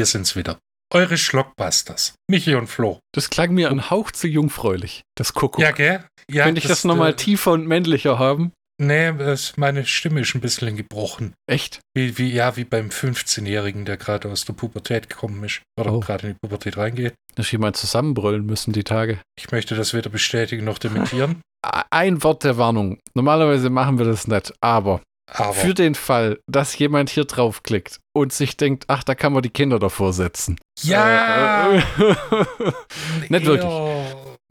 wir sind's wieder. Eure Schlockbusters. Michi und Flo. Das klang mir ein Hauch zu jungfräulich, das Kuckuck. Ja, gell? Ja, Könnte ich das, nochmal äh, tiefer und männlicher haben? Nee, das, meine Stimme ist ein bisschen gebrochen. Echt? Wie, wie, ja, wie beim 15-Jährigen, der gerade aus der Pubertät gekommen ist. Oder Oh. gerade in die Pubertät reingeht. Da ist jemand zusammenbrüllen müssen die Tage. Ich möchte das weder bestätigen noch dementieren. Ein Wort der Warnung. Normalerweise machen wir das nicht, aber Aber für den Fall, dass jemand hier draufklickt und sich denkt, ach, da kann man die Kinder davor setzen. ja, Äh, äh, nicht wirklich.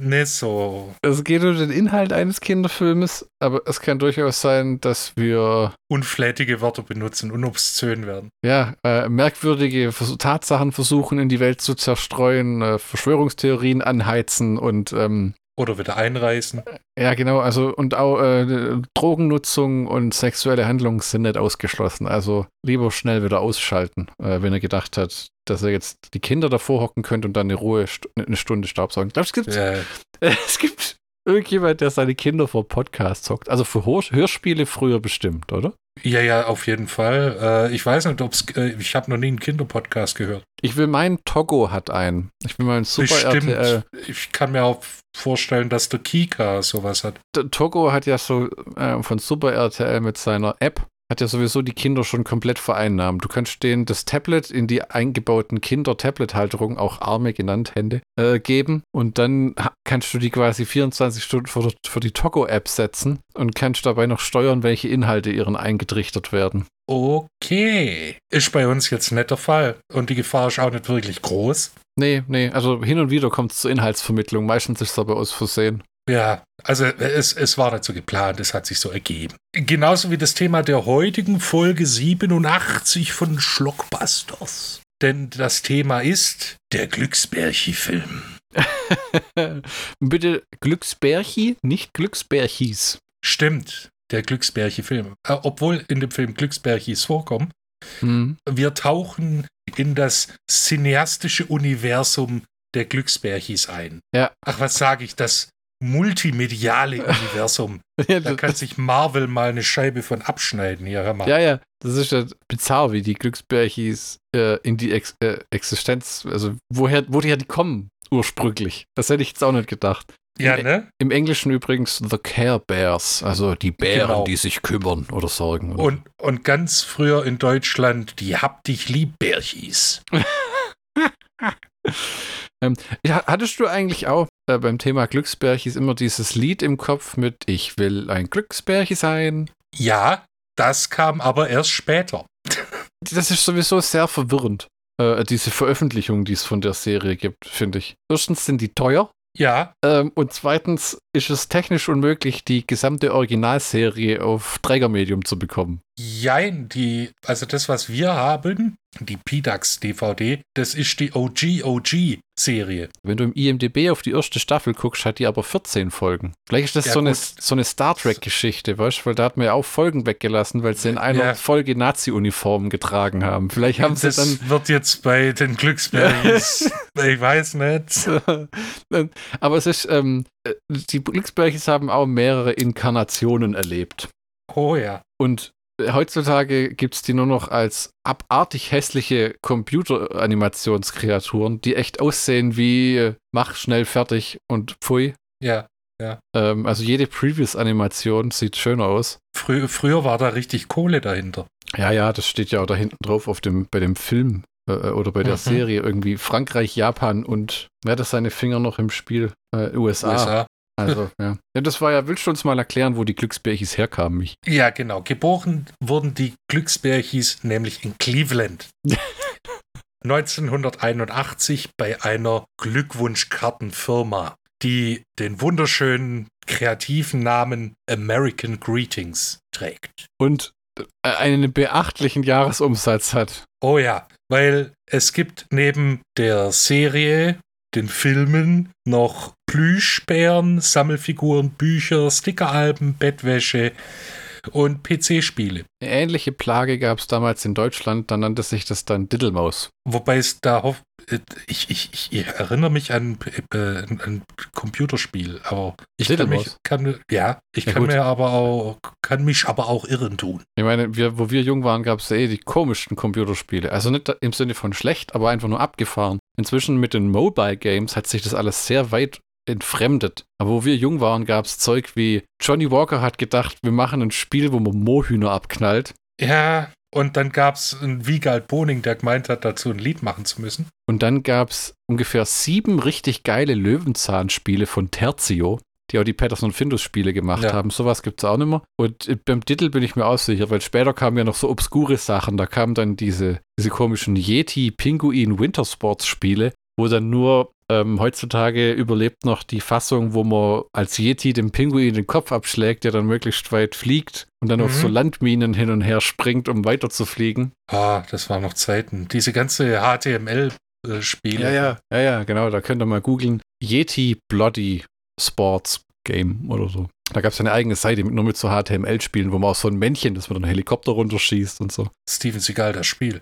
Nicht so. Es geht um den Inhalt eines Kinderfilmes, aber es kann durchaus sein, dass wir Unflätige Wörter benutzen und obszön werden. ja, äh, merkwürdige Tatsachen versuchen in die Welt zu zerstreuen, äh, Verschwörungstheorien anheizen und ähm, Oder wieder einreißen. ja, genau, also und auch äh, Drogennutzung und sexuelle Handlungen sind nicht ausgeschlossen. Also lieber schnell wieder ausschalten, äh, wenn er gedacht hat, dass er jetzt die Kinder davor hocken könnte und dann eine Ruhe eine Stunde Staubsaugen. Glaubst du, es gibt Äh, es gibt irgendjemand, der seine Kinder vor Podcasts hockt. Also für Hör Hörspiele früher bestimmt, oder? Ja, ja, auf jeden Fall. Äh, ich weiß nicht, ob es. Äh, ich habe noch nie einen Kinderpodcast gehört. Ich will meinen, Togo hat einen. Ich will meinen Super Bestimmt. RTL. Ich kann mir auch vorstellen, dass der Kika sowas hat. Der Togo hat ja so äh, von Super RTL mit seiner App, hat ja sowieso die Kinder schon komplett vereinnahmt. Du kannst denen das Tablet in die eingebauten Kinder-Tablet-Halterung, auch Arme genannt, Hände, äh, geben. Und dann kannst du die quasi 24 Stunden vor, der- vor die Togo-App setzen und kannst dabei noch steuern, welche Inhalte ihren eingetrichtert werden. Okay. Ist bei uns jetzt nicht der Fall. Und die Gefahr ist auch nicht wirklich groß. Nee, nee, also hin und wieder kommt es zur Inhaltsvermittlung. Meistens ist es aber aus Versehen. Ja, also es, es war so geplant, es hat sich so ergeben. Genauso wie das Thema der heutigen Folge 87 von Schlockbusters. Denn das Thema ist der Glücksbärchi-Film. Bitte Glücksbärchi, nicht Glücksbärchis. Stimmt, der Glücksbärchi-Film. Äh, obwohl in dem Film Glücksbärchis vorkommen, Hm. wir tauchen in das cineastische Universum der Glücksbärchis ein. Ja. Ach, was sage ich, das multimediale Universum. Ja, Da kann sich Marvel mal eine Scheibe von abschneiden. Hier, hör mal. Ja, ja, das ist ja bizarr, wie die Glücksbärchis äh, in die Ex äh, Existenz, also woher, woher die kommen ursprünglich. Das hätte ich jetzt auch nicht gedacht. Ja, Im- ne? Im Englischen übrigens The Care Bears, also die Bären, Genau. die sich kümmern oder sorgen. Oder Und, und ganz früher in Deutschland die Hab dich lieb Bärchis. Ja, Hattest du eigentlich auch äh, beim Thema Glücksbärchis immer dieses Lied im Kopf mit Ich will ein Glücksbärchi sein? Ja, das kam aber erst später. Das ist sowieso sehr verwirrend, äh, diese Veröffentlichung, die es von der Serie gibt, finde ich. Erstens sind die teuer. Ja, Ähm, und zweitens ist es technisch unmöglich, die gesamte Originalserie auf Trägermedium zu bekommen. jein, die, also das, was wir haben, die PDAX DVD, das ist die OG-OG-Serie. Wenn du im IMDB auf die erste Staffel guckst, hat die aber 14 Folgen. Vielleicht ist das Ja, so, eine, so eine Star Trek-Geschichte, weißt du? Weil da hat man ja auch Folgen weggelassen, weil sie in einer Ja. Folge Nazi-Uniformen getragen haben. Vielleicht haben sie Das dann. wird jetzt bei den Glücksbärchis, ich weiß nicht. aber es ist, ähm, äh, die Glücksbärchis haben auch mehrere Inkarnationen erlebt. Oh ja. Und heutzutage gibt es die nur noch als abartig hässliche Computeranimationskreaturen, die echt aussehen wie äh, mach schnell fertig und pfui. Ja. Ähm, also jede Previous-Animation sieht schöner aus. Frü früher war da richtig Kohle dahinter. Ja, ja, das steht ja auch da hinten drauf auf dem, bei dem Film äh, oder bei der Mhm. Serie irgendwie Frankreich, Japan und wer hat das seine Finger noch im Spiel? Äh, USA. USA. Also, ja. ja. Das war ja, willst du uns mal erklären, wo die Glücksbärchis herkamen, mich? Ja, genau. Geboren wurden die Glücksbärchis nämlich in Cleveland. 1981 bei einer Glückwunschkartenfirma, die den wunderschönen kreativen Namen American Greetings trägt. Und äh, einen beachtlichen Jahresumsatz hat. Oh ja, weil es gibt neben der Serie, den Filmen, noch Plüschbären, Sammelfiguren, Bücher, Stickeralben, Bettwäsche und PC-Spiele. Eine ähnliche Plage gab es damals in Deutschland, da nannte sich das dann Diddlemaus. Wobei es da äh, ich, ich, ich erinnere mich an äh, ein Computerspiel, aber ich kann mich, kann, ja, ich ja, kann gut. mir aber auch, kann mich aber auch irren tun. Ich meine, wir, wo wir jung waren, gab es ja eh die komischsten Computerspiele. Also nicht im Sinne von schlecht, aber einfach nur abgefahren. Inzwischen mit den Mobile Games hat sich das alles sehr weit entfremdet. Aber wo wir jung waren, gab es Zeug wie Johnny Walker hat gedacht, wir machen ein Spiel, wo man Mohühner abknallt. Ja, und dann gab es einen Wiegald Boning, der gemeint hat, dazu ein Lied machen zu müssen. Und dann gab es ungefähr sieben richtig geile Löwenzahnspiele von Terzio, die auch die Patterson Findus Spiele gemacht ja. haben. Sowas gibt es auch nicht mehr. Und äh, beim Titel bin ich mir auch sicher, weil später kamen ja noch so obskure Sachen. Da kamen dann diese, diese komischen Yeti Pinguin Wintersports Spiele, wo dann nur ähm, heutzutage überlebt noch die Fassung, wo man als Yeti dem Pinguin den Kopf abschlägt, der dann möglichst weit fliegt und dann mhm. auf so Landminen hin und her springt, um weiter zu fliegen. Ah, das waren noch Zeiten. Diese ganze HTML-Spiele. Ja, ja, ja, ja, genau. Da könnt ihr mal googeln. Yeti Bloody Sports Game oder so. Da gab es eine eigene Seite mit, nur mit so HTML-Spielen, wo man auch so ein Männchen, das mit einem Helikopter runterschießt und so. Steven Seagal, das Spiel.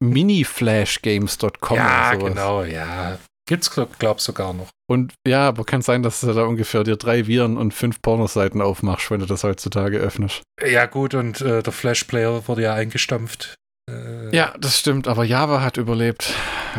Miniflashgames.com. Ja, genau, ja. Gibt's, glaub, glaub sogar noch. Und ja, aber kann sein, dass du da ungefähr dir drei Viren und fünf Pornoseiten aufmachst, wenn du das heutzutage öffnest. Ja, gut, und äh, der Flash-Player wurde ja eingestampft. Äh, ja, das stimmt, aber Java hat überlebt.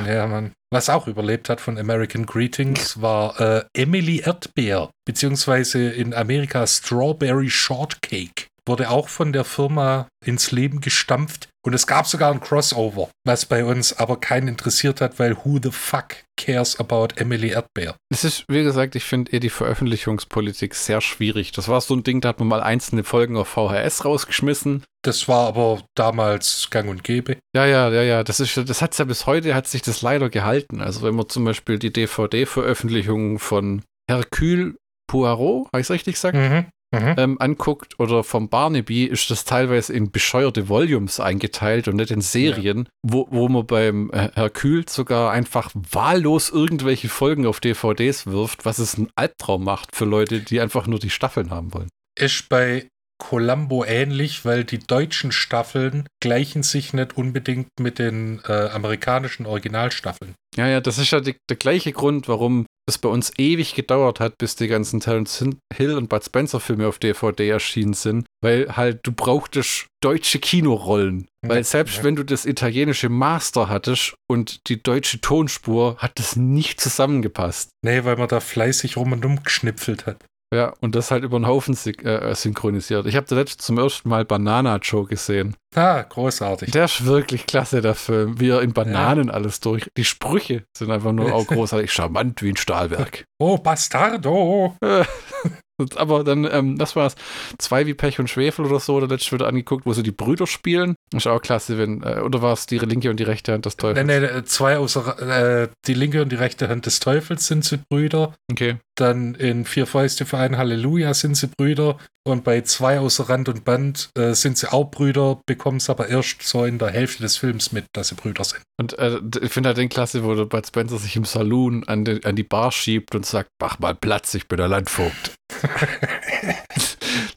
Ja, Mann. Was auch überlebt hat von American Greetings war äh, Emily Erdbeer, beziehungsweise in Amerika Strawberry Shortcake wurde auch von der Firma ins Leben gestampft. Und es gab sogar ein Crossover, was bei uns aber keinen interessiert hat, weil who the fuck cares about Emily Erdbeer? Es ist, wie gesagt, ich finde eh die Veröffentlichungspolitik sehr schwierig. Das war so ein Ding, da hat man mal einzelne Folgen auf VHS rausgeschmissen. Das war aber damals gang und gäbe. Ja, ja, ja, ja. Das, ist, das hat es ja bis heute, hat sich das leider gehalten. Also wenn man zum Beispiel die DVD-Veröffentlichung von Hercule Poirot, habe ich es richtig gesagt? Mhm mhm. ähm, anguckt oder vom Barnaby, ist das teilweise in bescheuerte Volumes eingeteilt und nicht in Serien, ja. wo, wo man beim äh, Hercule sogar einfach wahllos irgendwelche Folgen auf DVDs wirft, was es ein Albtraum macht für Leute, die einfach nur die Staffeln haben wollen. Ist bei Columbo ähnlich, weil die deutschen Staffeln gleichen sich nicht unbedingt mit den äh, amerikanischen Originalstaffeln. Ja, ja, das ist ja die, der gleiche Grund, warum es bei uns ewig gedauert hat, bis die ganzen Terence Hill und Bud Spencer Filme auf DVD erschienen sind, weil halt du brauchtest deutsche Kinorollen. Weil selbst ja. wenn du das italienische Master hattest und die deutsche Tonspur, hat das nicht zusammengepasst. Nee, weil man da fleißig rum und um geschnipfelt hat. Ja, und das halt über den Haufen äh, synchronisiert. Ich habe zuletzt zum ersten Mal Banana Joe gesehen. Ah, großartig. Der ist wirklich klasse, der Film. Wie er in Bananen ja. alles durch. Die Sprüche sind einfach nur auch großartig. Charmant wie ein Stahlwerk. Oh, Bastardo! Aber dann, ähm, das war's. Zwei wie Pech und Schwefel oder so, oder letztes wieder angeguckt, wo sie die Brüder spielen. Ist auch klasse, wenn, äh, oder war es die linke und die rechte Hand des Teufels? Nee, nee, zwei außer, äh, die linke und die rechte Hand des Teufels sind sie Brüder. Okay. Dann in Vier Fäuste für ein Halleluja sind sie Brüder. Und bei zwei außer Rand und Band äh, sind sie auch Brüder, bekommen es aber erst so in der Hälfte des Films mit, dass sie Brüder sind. Und äh, ich finde halt den klasse, wo der Bud Spencer sich im Saloon an, den, an die Bar schiebt und sagt, mach mal Platz, ich bin der Landvogt.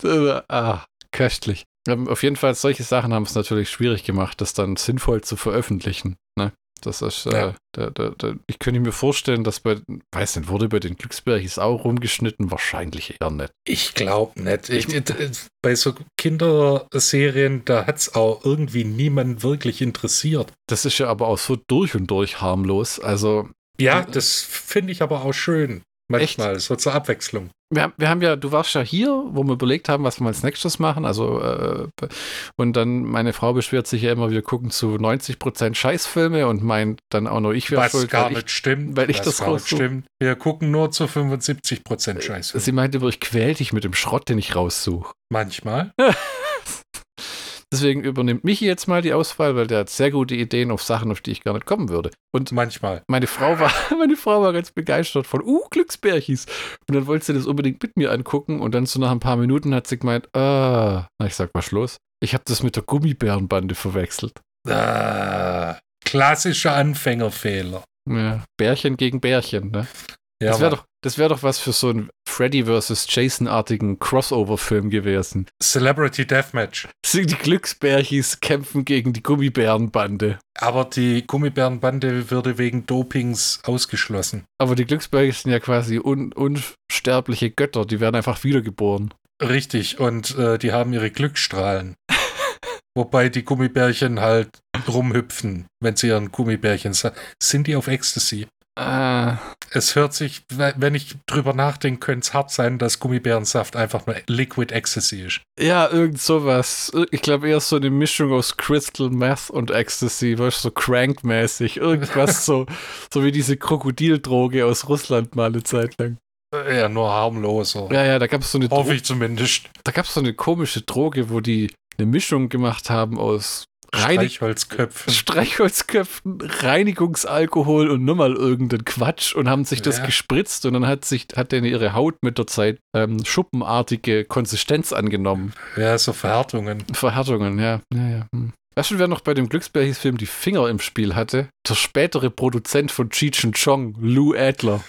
ah, köstlich. Auf jeden Fall, solche Sachen haben es natürlich schwierig gemacht, das dann sinnvoll zu veröffentlichen. Ne? Das ist, äh, ja. da, da, da, ich könnte mir vorstellen, dass bei, weiß nicht, wurde bei den Glücksbergis auch rumgeschnitten? Wahrscheinlich eher nicht. Ich glaube nicht. Ich, bei so Kinderserien, da hat es auch irgendwie niemand wirklich interessiert. Das ist ja aber auch so durch und durch harmlos. Also. Ja, äh, das finde ich aber auch schön. Manchmal, Echt? so zur Abwechslung. Wir, wir, haben ja, du warst ja hier, wo wir überlegt haben, was wir als nächstes machen. Also, äh, und dann, meine Frau beschwert sich ja immer, wir gucken zu 90 Prozent Scheißfilme und meint dann auch nur, ich wäre schuld. Was gar nicht ich, stimmt. Weil ich das gar nicht stimmt. Wir gucken nur zu 75 Prozent Scheißfilme. Sie meinte, ich quäl dich mit dem Schrott, den ich raussuche. Manchmal. Deswegen übernimmt Michi jetzt mal die Auswahl, weil der hat sehr gute Ideen auf Sachen, auf die ich gar nicht kommen würde. Und manchmal. Meine Frau war, meine Frau war ganz begeistert von, uh, Glücksbärchis. Und dann wollte sie das unbedingt mit mir angucken und dann so nach ein paar Minuten hat sie gemeint, ah, na, ich sag mal Schluss. Ich habe das mit der Gummibärenbande verwechselt. Ah, klassischer Anfängerfehler. Ja, Bärchen gegen Bärchen, ne? Ja, das wäre doch, wär doch was für so ein Freddy vs. Jason-artigen Crossover-Film gewesen. Celebrity Deathmatch. Die Glücksbärchis kämpfen gegen die Gummibärenbande. Aber die Gummibärenbande würde wegen Dopings ausgeschlossen. Aber die Glücksbärchis sind ja quasi un unsterbliche Götter, die werden einfach wiedergeboren. Richtig, und äh, die haben ihre Glücksstrahlen. Wobei die Gummibärchen halt rumhüpfen, wenn sie ihren Gummibärchen sind. Sind die auf Ecstasy? Ah. Es hört sich, wenn ich drüber nachdenke, könnte es hart sein, dass Gummibärensaft einfach nur Liquid Ecstasy ist. Ja, irgend sowas. Ich glaube eher so eine Mischung aus Crystal Meth und Ecstasy, weißt du, so crankmäßig. Irgendwas so, so wie diese Krokodildroge aus Russland mal eine Zeit lang. Ja, nur harmloser. Ja, ja, da gab es so eine Hoffe ich zumindest. Da gab es so eine komische Droge, wo die eine Mischung gemacht haben aus Reinig Streichholzköpfen. Streichholzköpfen, Reinigungsalkohol und nur mal irgendeinen Quatsch und haben sich das ja. gespritzt und dann hat sich hat denen ihre Haut mit der Zeit ähm, schuppenartige Konsistenz angenommen. Ja, so Verhärtungen. Verhärtungen, ja. ja, ja. Hm. Weißt du, wer noch bei dem Glücksbärchis-Film die Finger im Spiel hatte? Der spätere Produzent von Cheech and Chong, Lou Adler.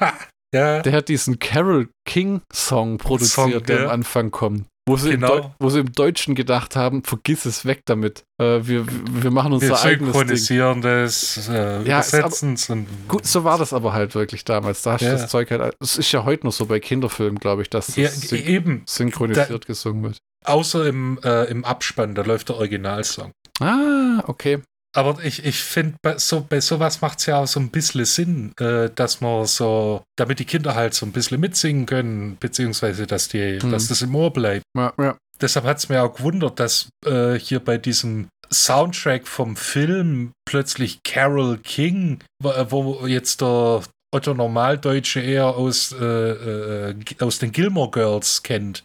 ja. Der hat diesen Carol King Song produziert, Song, der am Anfang kommt. Wo sie, genau. wo sie, im Deutschen gedacht haben, vergiss es weg damit. Äh, wir, wir machen unser wir eigenes synchronisieren Ding. das, äh, ja, übersetzen Gut, so war das aber halt wirklich damals. Da hast ja. das Zeug halt. Es ist ja heute noch so bei Kinderfilmen, glaube ich, dass ja, das eben. synchronisiert da, gesungen wird. Außer im, äh, im Abspann, da läuft der Originalsong. Ah, okay. Aber ich, ich finde, bei, so, bei sowas macht es ja auch so ein bisschen Sinn, äh, dass man so, damit die Kinder halt so ein bisschen mitsingen können, beziehungsweise dass, die, hm. dass das im Ohr bleibt. Ja, ja. Deshalb hat es mir auch gewundert, dass äh, hier bei diesem Soundtrack vom Film plötzlich Carol King, wo, äh, wo jetzt der Otto Normaldeutsche eher aus, äh, äh, aus den Gilmore Girls kennt,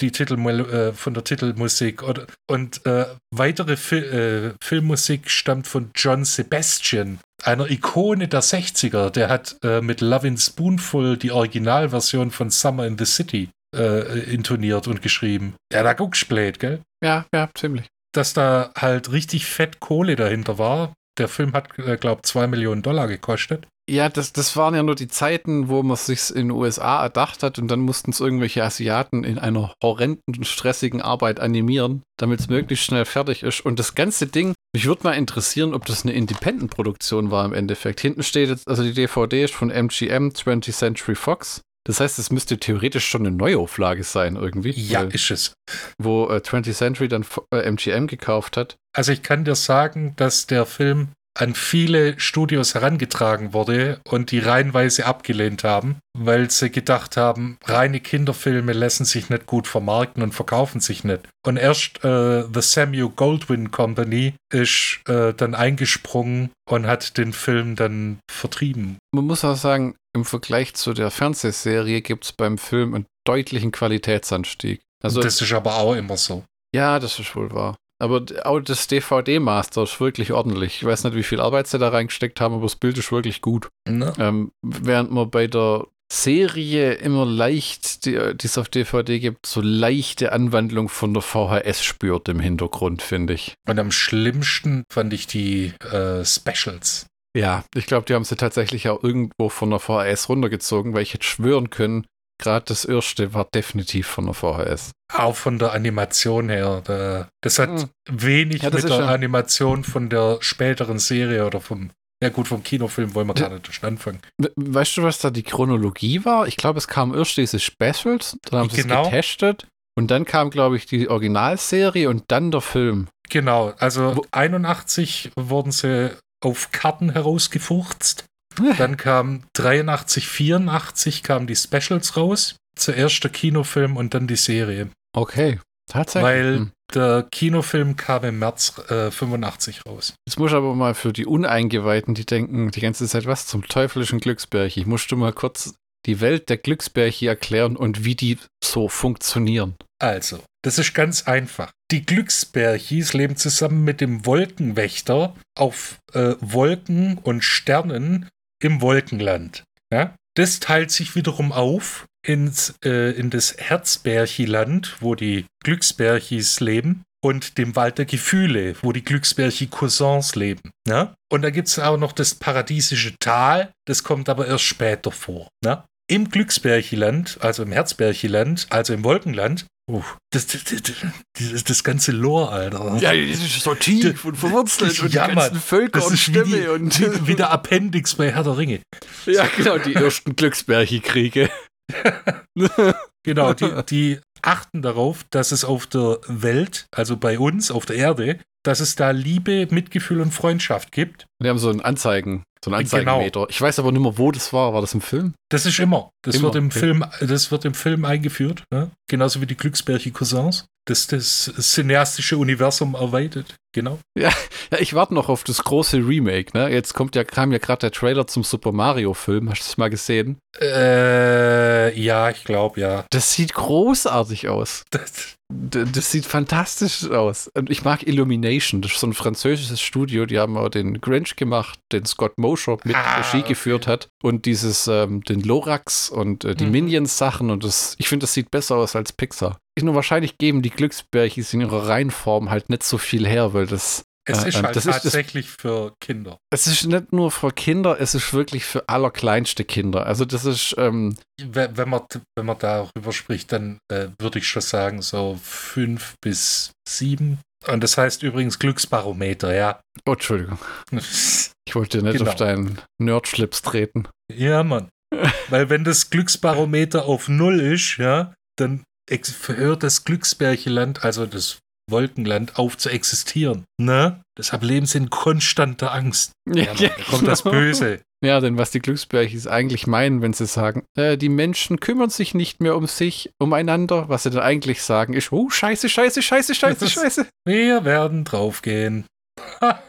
die Titel äh, von der Titelmusik oder, und äh, weitere Fil äh, Filmmusik stammt von John Sebastian, einer Ikone der 60er. Der hat äh, mit Lovin' Spoonful die Originalversion von Summer in the City äh, intoniert und geschrieben. Ja, da guckst du gell? Ja, ja, ziemlich. Dass da halt richtig fett Kohle dahinter war. Der Film hat, äh, glaube zwei Millionen Dollar gekostet. Ja, das, das waren ja nur die Zeiten, wo man sich in den USA erdacht hat und dann mussten es irgendwelche Asiaten in einer horrenden, stressigen Arbeit animieren, damit es möglichst schnell fertig ist. Und das ganze Ding, mich würde mal interessieren, ob das eine Independent-Produktion war im Endeffekt. Hinten steht jetzt, also die DVD ist von MGM 20th Century Fox. Das heißt, es müsste theoretisch schon eine Neuauflage sein, irgendwie. Ja, ist es. Wo äh, 20th Century dann äh, MGM gekauft hat. Also ich kann dir sagen, dass der Film an viele Studios herangetragen wurde und die reihenweise abgelehnt haben, weil sie gedacht haben, reine Kinderfilme lassen sich nicht gut vermarkten und verkaufen sich nicht. Und erst äh, The Samuel Goldwyn Company ist äh, dann eingesprungen und hat den Film dann vertrieben. Man muss auch sagen, im Vergleich zu der Fernsehserie gibt es beim Film einen deutlichen Qualitätsanstieg. Also, das ist aber auch immer so. Ja, das ist wohl wahr. Aber auch das DVD-Master ist wirklich ordentlich. Ich weiß nicht, wie viel Arbeit sie da reingesteckt haben, aber das Bild ist wirklich gut. Ne? Ähm, während man bei der Serie immer leicht, die es auf DVD gibt, so leichte Anwandlung von der VHS spürt im Hintergrund, finde ich. Und am schlimmsten fand ich die äh, Specials. Ja, ich glaube, die haben sie tatsächlich auch irgendwo von der VHS runtergezogen, weil ich hätte schwören können, gerade das erste war definitiv von der VHS. Auch von der Animation her. das hat hm. wenig ja, das mit der Animation von der späteren Serie oder vom, ja gut, vom Kinofilm wollen wir gar nicht schon anfangen. Weißt du, was da die Chronologie war? Ich glaube, es kam erst diese Specials, dann haben sie genau. es getestet und dann kam, glaube ich, die Originalserie und dann der Film. Genau, also Wo 81 wurden sie auf Karten herausgefurzt dann kam 83, 84 kamen die Specials raus. Zuerst der Kinofilm und dann die Serie. Okay, tatsächlich. Weil hm. der Kinofilm kam im März äh, 85 raus. Jetzt muss ich aber mal für die Uneingeweihten, die denken die ganze Zeit, was zum teuflischen Glücksbärchi. Ich musste mal kurz die Welt der Glücksbärchi erklären und wie die so funktionieren. Also, das ist ganz einfach. Die Glücksbärchis leben zusammen mit dem Wolkenwächter auf äh, Wolken und Sternen im Wolkenland. Ja? Das teilt sich wiederum auf ins, äh, in das Herzbärchiland, wo die Glücksbärchis leben, und dem Wald der Gefühle, wo die Glücksbärchi-Cousins leben. Ja? Und da gibt es auch noch das paradiesische Tal, das kommt aber erst später vor. Ja? im Glücksbärchiland, also im Herzbärchiland, also im Wolkenland, uh, das, das, das, das, ganze Lore, Alter. Ja, das ist so tief und verwurzelt und ja, die ganzen Völker das und ist wie, Stämme die, und wie, wie der Appendix bei Herr der Ringe. ja, genau, die ersten Glücksbärchi-Kriege. Genau, die, die achten darauf, dass es auf der Welt, also bei uns, auf der Erde, dass es da Liebe, Mitgefühl und Freundschaft gibt. Die haben so einen Anzeigen, so einen Genau. Anzeigenmeter. Ich weiß aber nicht mehr, wo das war. War das im Film? Das ist immer. Das, Immer, wird, im okay. Film, das wird im Film eingeführt. Ne? Genauso wie die Glücksbärchi-Cousins. Das das cineastische Universum erweitert. Genau. Ja, ich warte noch auf das große Remake. Ne? Jetzt kommt ja, kam ja gerade der Trailer zum Super Mario-Film. Hast du das mal gesehen? Äh, ja, ich glaube, ja. Das sieht großartig aus. Das, Das sieht fantastisch aus. Und ich mag Illumination. Das ist so ein französisches Studio. Die haben auch den Grinch gemacht, den Scott Mosher mit Ah, Regie okay. geführt hat. Und dieses, ähm, den Lorax und äh, die Mhm. Minions-Sachen. Und das, ich finde, das sieht besser aus als Pixar. Ich nur wahrscheinlich geben die Glücksbärchis in ihrer Reihenform halt nicht so viel her, weil das. es Äh, ist ähm, halt das ist das- tatsächlich für Kinder. Es ist nicht nur für Kinder, es ist wirklich für allerkleinste Kinder. Also das ist, ähm, Wenn wenn man, wenn man darüber spricht, dann äh, würde ich schon sagen, so fünf bis sieben. Und das heißt übrigens Glücksbarometer, ja. oh, Entschuldigung, ich wollte dir nicht Genau. auf deinen Nerdschlips treten. Ja, Mann. Weil wenn das Glücksbarometer auf Null ist, ja, dann hört das Glücksbärcheland, also das Wolkenland, auf zu existieren. Ne? Deshalb leben sie in konstanter Angst. Ja, Mann, da kommt das Böse. Ja, denn was die Glücksbärchis eigentlich meinen, wenn sie sagen, äh, die Menschen kümmern sich nicht mehr um sich, umeinander, was sie dann eigentlich sagen, ist, oh, scheiße, scheiße, scheiße, scheiße, ist- scheiße. Wir werden draufgehen.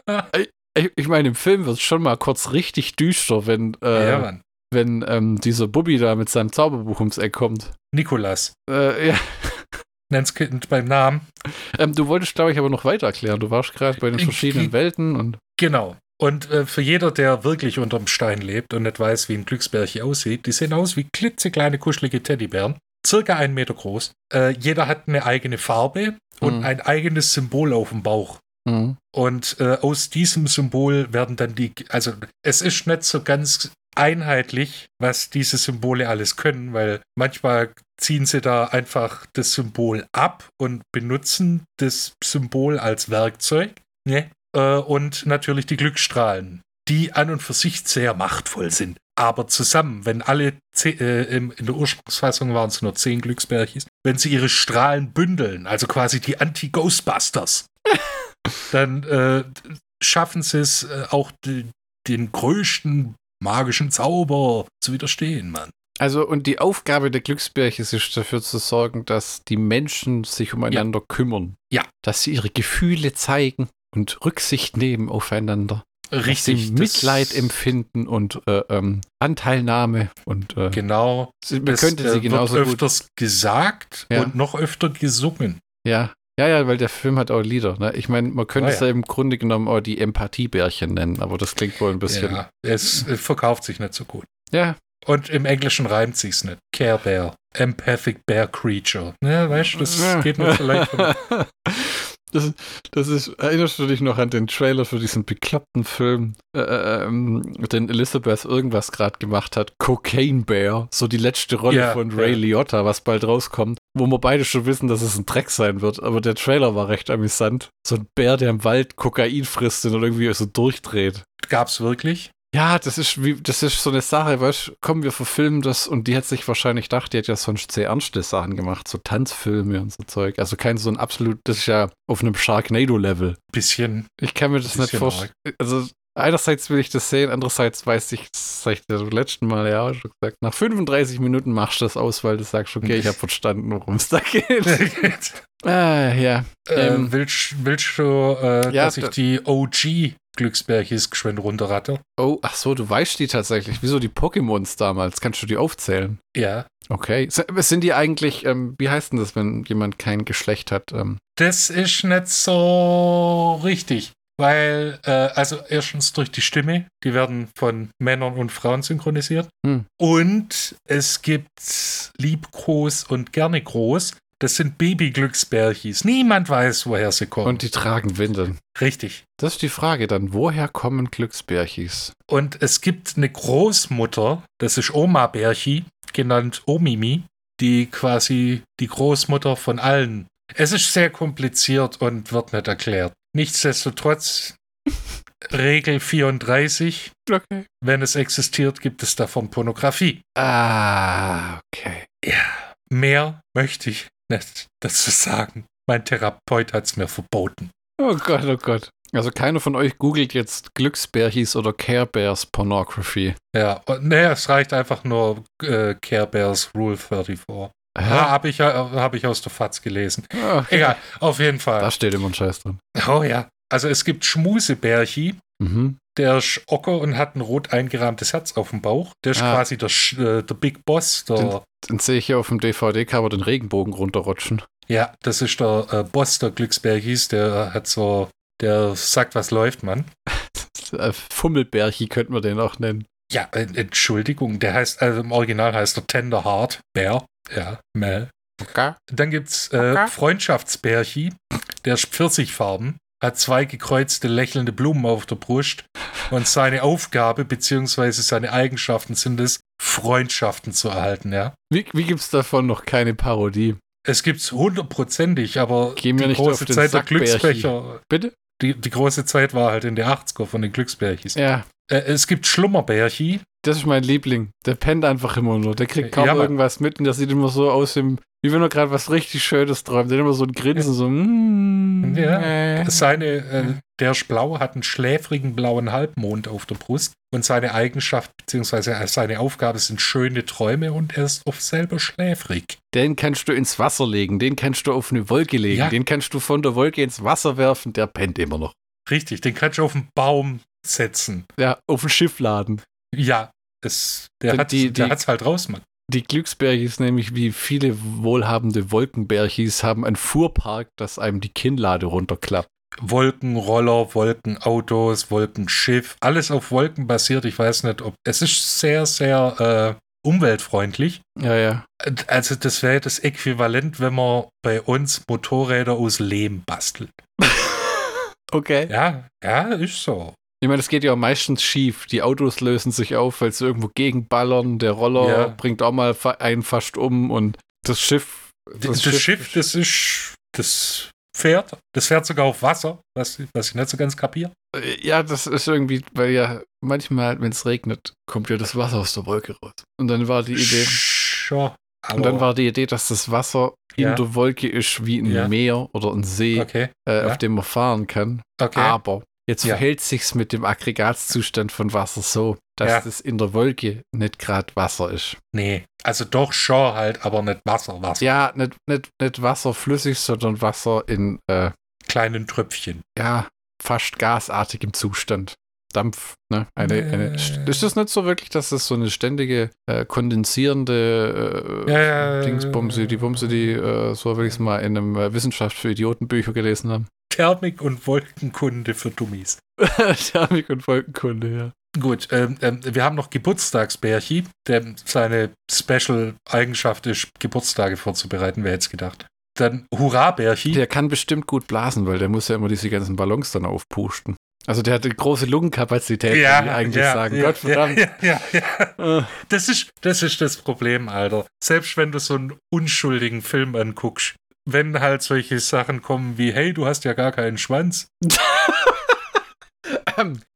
Ich, ich meine, im Film wird es schon mal kurz richtig düster, wenn, äh, ja, Mann. Wenn ähm, dieser Bubby da mit seinem Zauberbuch ums Eck kommt. Nikolas. Äh, ja. Nenn's Kind beim Namen. Ähm, du wolltest, glaube ich, aber noch weiter erklären. Du warst gerade bei den verschiedenen Welten und Genau. Und äh, für jeder, der wirklich unterm Stein lebt und nicht weiß, wie ein Glücksbärchen aussieht, die sehen aus wie klitzekleine, kuschelige Teddybären. Circa einen Meter groß. Äh, jeder hat eine eigene Farbe und Mhm. ein eigenes Symbol auf dem Bauch. Mhm. Und äh, aus diesem Symbol werden dann die, also es ist nicht so ganz einheitlich, was diese Symbole alles können, weil manchmal ziehen sie da einfach das Symbol ab und benutzen das Symbol als Werkzeug. Ne? Äh, und natürlich die Glücksstrahlen, die an und für sich sehr machtvoll sind. Aber zusammen, wenn alle, ze- äh, in der Ursprungsfassung waren es nur zehn Glücksbärchis, wenn sie ihre Strahlen bündeln, also quasi die Anti-Ghostbusters, dann äh, schaffen sie es äh, auch die, den größten magischen Zauber zu widerstehen, Mann. Also, und die Aufgabe der Glücksbärchis ist dafür zu sorgen, dass die Menschen sich umeinander kümmern. Ja. Dass sie ihre Gefühle zeigen und Rücksicht nehmen aufeinander. Richtig. Mitleid empfinden und äh, ähm, Anteilnahme und äh, Genau. man könnte sie äh, genauso wird gut. öfters gesagt Ja. und noch öfter gesungen. Ja. Ja, ja, weil der Film hat auch Lieder. Ne? Ich meine, man könnte Ah, es ja. ja im Grunde genommen auch die Empathiebärchen nennen, aber das klingt wohl ein bisschen. Ja, es äh, verkauft sich nicht so gut. Ja, Und im Englischen reimt sich's nicht. Care Bear. Empathic Bear Creature. Ja, weißt du, das geht mir vielleicht Das, das ist, erinnerst du dich noch an den Trailer für diesen bekloppten Film, äh, ähm, den Elizabeth irgendwas gerade gemacht hat? Cocaine Bear, so die letzte Rolle Ja, von Ray ja. Liotta, was bald rauskommt, wo wir beide schon wissen, dass es ein Dreck sein wird, aber der Trailer war recht amüsant. So ein Bär, der im Wald Kokain frisst und irgendwie so durchdreht. Gab's wirklich? Ja, das ist wie, das ist so eine Sache, weißt du, komm, wir verfilmen das und die hat sich wahrscheinlich gedacht, die hat ja sonst sehr ernste Sachen gemacht, so Tanzfilme und so Zeug. Also kein so ein absolut, das ist ja auf einem Sharknado-Level. Bisschen. Ich kann mir das nicht vorstellen. Also einerseits will ich das sehen, andererseits weiß ich, das sag ich dir beim letzten Mal ja schon gesagt, nach 35 Minuten machst du das aus, weil du sagst, okay, ich habe verstanden, worum es da geht. ah, ja. Ähm, äh, willst, willst du, äh, ja, dass ich die OG Glücksbärchis geschwind runterratte? Oh, ach so, du weißt die tatsächlich. Wieso die Pokémons damals? Kannst du die aufzählen? Ja. Okay. Sind die eigentlich, ähm, wie heißt denn das, wenn jemand kein Geschlecht hat? Ähm, Das ist nicht so richtig. Weil, äh, also erstens durch die Stimme, die werden von Männern und Frauen synchronisiert. Hm. Und es gibt Liebgroß und gerne groß. Das sind Baby-Glücksbärchis. Niemand weiß, woher sie kommen. und die tragen Windeln. Richtig. Das ist die Frage dann, woher kommen Glücksbärchis? Und es gibt eine Großmutter, das ist Oma Bärchi, genannt Omimi, die quasi die Großmutter von allen. Es ist sehr kompliziert und wird nicht erklärt. Nichtsdestotrotz, Regel 34, Okay. wenn es existiert, gibt es davon Pornografie. Ah, okay. Ja, mehr möchte ich nicht dazu sagen. Mein Therapeut hat es mir verboten. Oh Gott, oh Gott. Also keiner von euch googelt jetzt Glücksbärchis oder Care Bears Pornography. Ja, nee, es reicht einfach nur äh, Care Bears Rule 34. Hä? Ja, habe ich, äh, hab ich aus der FAZ gelesen. Ah, okay. Egal, auf jeden Fall. Da steht immer ein Scheiß drin. Oh ja. Also es gibt Schmusebärchi, Mhm. der ist Ocker und hat ein rot eingerahmtes Herz auf dem Bauch. Der ist Ah. quasi der, Sch- äh, der Big Boss. Der, Dann sehe ich hier auf dem DVD-Cover den Regenbogen runterrutschen. ja, das ist der äh, Boss der Glücksbärchis. Der hat so, der sagt, was läuft, Mann. Äh, Fummelbärchi könnte man den auch nennen. Ja, äh, Entschuldigung, der heißt, also im Original heißt der Tender Heart Bär. Ja, Mel. Okay. Dann gibt's äh, Okay. Freundschaftsbärchi, der ist pfirsichfarben, hat zwei gekreuzte lächelnde Blumen auf der Brust und seine Aufgabe beziehungsweise seine Eigenschaften sind es, Freundschaften zu erhalten, ja. Wie, wie gibt es davon noch keine Parodie? Es gibt's hundertprozentig, aber die große Zeit der. Glücksbecher, Bitte? die, die große Zeit war halt in der 80er von den Glücksbärchis. Ja, Äh, es gibt Schlummerbärchi, das ist mein Liebling. Der pennt einfach immer nur. Der kriegt kaum Ja, irgendwas mit und der sieht immer so aus, wie wenn er gerade was richtig Schönes träumt. Der hat immer so ein Grinsen, so. Mm, Ja. äh. Seine, äh, der ist blau, hat einen schläfrigen blauen Halbmond auf der Brust und seine Eigenschaft bzw. seine Aufgabe sind schöne Träume und er ist oft selber schläfrig. Den kannst du ins Wasser legen, den kannst du auf eine Wolke legen, Ja. den kannst du von der Wolke ins Wasser werfen, der pennt immer noch. Richtig, den kannst du auf den Baum setzen. Ja, auf ein Schiff laden. Ja, es, der hat die- der die- hat's halt raus, Mann. Die Glücksbärchis, nämlich wie viele wohlhabende Wolkenbärchis, haben einen Fuhrpark, das einem die Kinnlade runterklappt. Wolkenroller, Wolkenautos, Wolkenschiff, alles auf Wolken basiert. Ich weiß nicht, ob es ist sehr, sehr äh, umweltfreundlich. Ja, ja. Also das wäre das Äquivalent, wenn man bei uns Motorräder aus Lehm bastelt. Okay. Ja, ja, ist so. Ich meine, es geht ja meistens schief. Die Autos lösen sich auf, weil sie irgendwo gegenballern. Der Roller Ja. bringt auch mal einen fast um und das Schiff. Das, das Schiff, das ist das fährt, das fährt sogar auf Wasser, was, was ich nicht so ganz kapiere. Äh, Ja, das ist irgendwie, weil ja manchmal, wenn es regnet, kommt ja das Wasser aus der Wolke raus. Und dann war die Idee. Aber, Und dann war die Idee, dass das Wasser Ja. in der Wolke ist wie ein Ja. Meer oder ein See, okay, äh, ja. auf dem man fahren kann. okay. Aber jetzt Ja. verhält sich's mit dem Aggregatzustand von Wasser so, dass Ja. das in der Wolke nicht gerade Wasser ist. nee, also doch schon halt, aber nicht Wasser, Wasser. Ja, nicht, nicht, nicht Wasser flüssig, sondern Wasser in äh, Kleinen Tröpfchen. ja, fast gasartigem Zustand. Dampf, ne? Eine, eine, Äh. ist das nicht so wirklich, dass das so eine ständige äh, kondensierende äh, Ja, ja, Dingsbumse, die Bumse, die äh, so will ich es mal in einem äh, Wissenschaft für Idiotenbücher gelesen haben? Thermik und Wolkenkunde für Dummies. Thermik und Wolkenkunde, ja. Gut, ähm, ähm, wir haben noch Geburtstagsbärchi, der seine Special-Eigenschaft ist, Geburtstage vorzubereiten, wer hätte es gedacht. Dann Hurra-Bärchi. Der kann bestimmt gut blasen, weil der muss ja immer diese ganzen Ballons dann aufpusten. Also der hat eine große Lungenkapazität, würde ich eigentlich sagen. ja, Gott verdammt. Ja, ja, ja. Äh, Das, ist, das ist das Problem, Alter. Selbst wenn du so einen unschuldigen Film anguckst, wenn halt solche Sachen kommen wie, hey, du hast ja gar keinen Schwanz,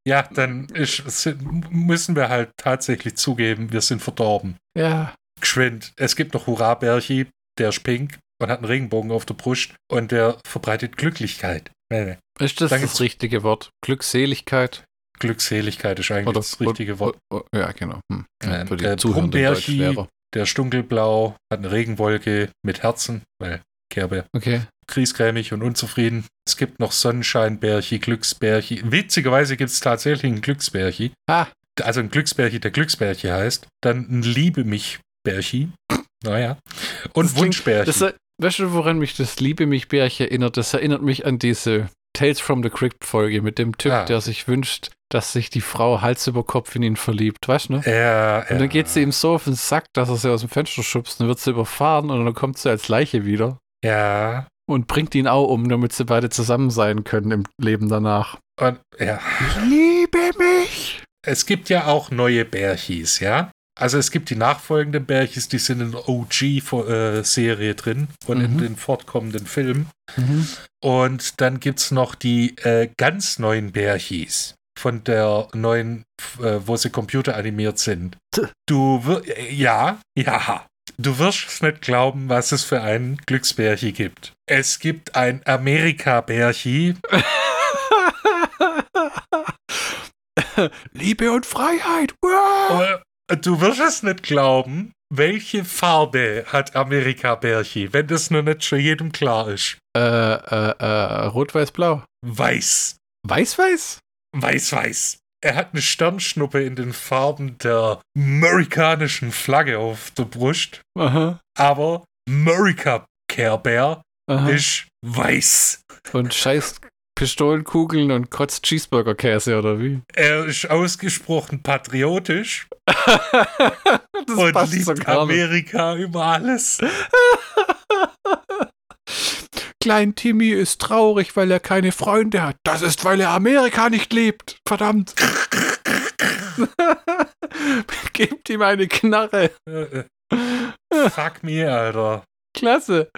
ja, dann ist, sind, müssen wir halt tatsächlich zugeben, wir sind verdorben. ja, Geschwind. Es gibt noch Hurra-Bärchi, der ist pink und hat einen Regenbogen auf der Brust und der verbreitet Glücklichkeit. Nee, nee. ist das das richtige Wort? Glückseligkeit? Glückseligkeit ist eigentlich Oder, das richtige Wort. Oh, ja, genau. Hm. Ähm, Für die äh, Brummbärchi. schwerer. Der ist dunkelblau, hat eine Regenwolke mit Herzen, weil Kerbe Okay. kriesgrämig und unzufrieden. Es gibt noch Sonnenscheinbärchi, Glücksbärchi. Witzigerweise gibt es tatsächlich einen Glücksbärchi. Ah. Also ein Glücksbärchi, der Glücksbärchi heißt. Dann ein Liebe mich Bärchi. Naja. Und Das klingt- Wunschbärchi. Das, äh, weißt du, woran mich das Liebe mich Bärchen erinnert? Das erinnert mich an diese Tales from the Crypt Folge mit dem Typ, Ah. der sich wünscht, dass sich die Frau Hals über Kopf in ihn verliebt, weißt du? ne? ja, Und dann geht sie ihm so auf den Sack, dass er sie aus dem Fenster schubst, dann wird sie überfahren und dann kommt sie als Leiche wieder Ja. und bringt ihn auch um, damit sie beide zusammen sein können im Leben danach. Und, ja. Ich liebe mich! Es gibt ja auch neue Bärchis, ja. Also es gibt die nachfolgenden Bärchis, die sind in der OG-Serie drin und in Mhm. den fortkommenden Filmen. Mhm. Und dann gibt es noch die äh, ganz neuen Bärchis von der neuen, äh, wo sie computeranimiert sind. Du wir äh, ja, ja. Du wirst es nicht glauben, was es für einen Glücksbärchi gibt. Es gibt ein Amerika-Bärchi. Liebe und Freiheit. Äh, Du wirst es nicht glauben, welche Farbe hat Amerika-Bärchi, wenn das nur nicht schon jedem klar ist. Äh, äh, äh, Rot-Weiß-Blau. Weiß. Weiß-Weiß? Weiß-Weiß. Er hat eine Sternschnuppe in den Farben der amerikanischen Flagge auf der Brust, Aha. aber America Care Bear Aha. ist weiß. Und scheiß Pistolenkugeln und kotzt Cheeseburger-Käse oder wie? Er ist ausgesprochen patriotisch und liebt. Amerika über alles. Klein Timmy ist traurig, weil er keine Freunde hat. Das ist, weil er Amerika nicht liebt. Verdammt. Gebt ihm eine Knarre. Fuck me, Alter. Klasse.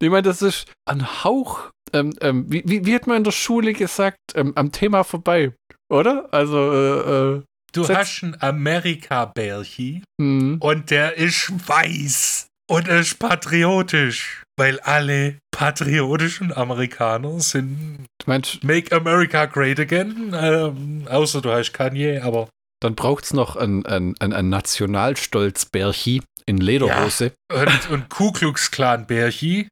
Ich meine, das ist ein Hauch. Ähm, ähm, wie, wie, wie hat man in der Schule gesagt? Ähm, am Thema vorbei, oder? Also, äh, äh, Du Setz- hast einen Amerika-Bärchi hm. und der ist weiß und ist patriotisch, weil alle patriotischen Amerikaner sind Du meinst, Make America Great Again, ähm, außer du heißt Kanye, aber dann braucht es noch ein, ein, ein, Nationalstolz-Bärchi in Lederhose. und, und Ku Klux Klan Bärchi,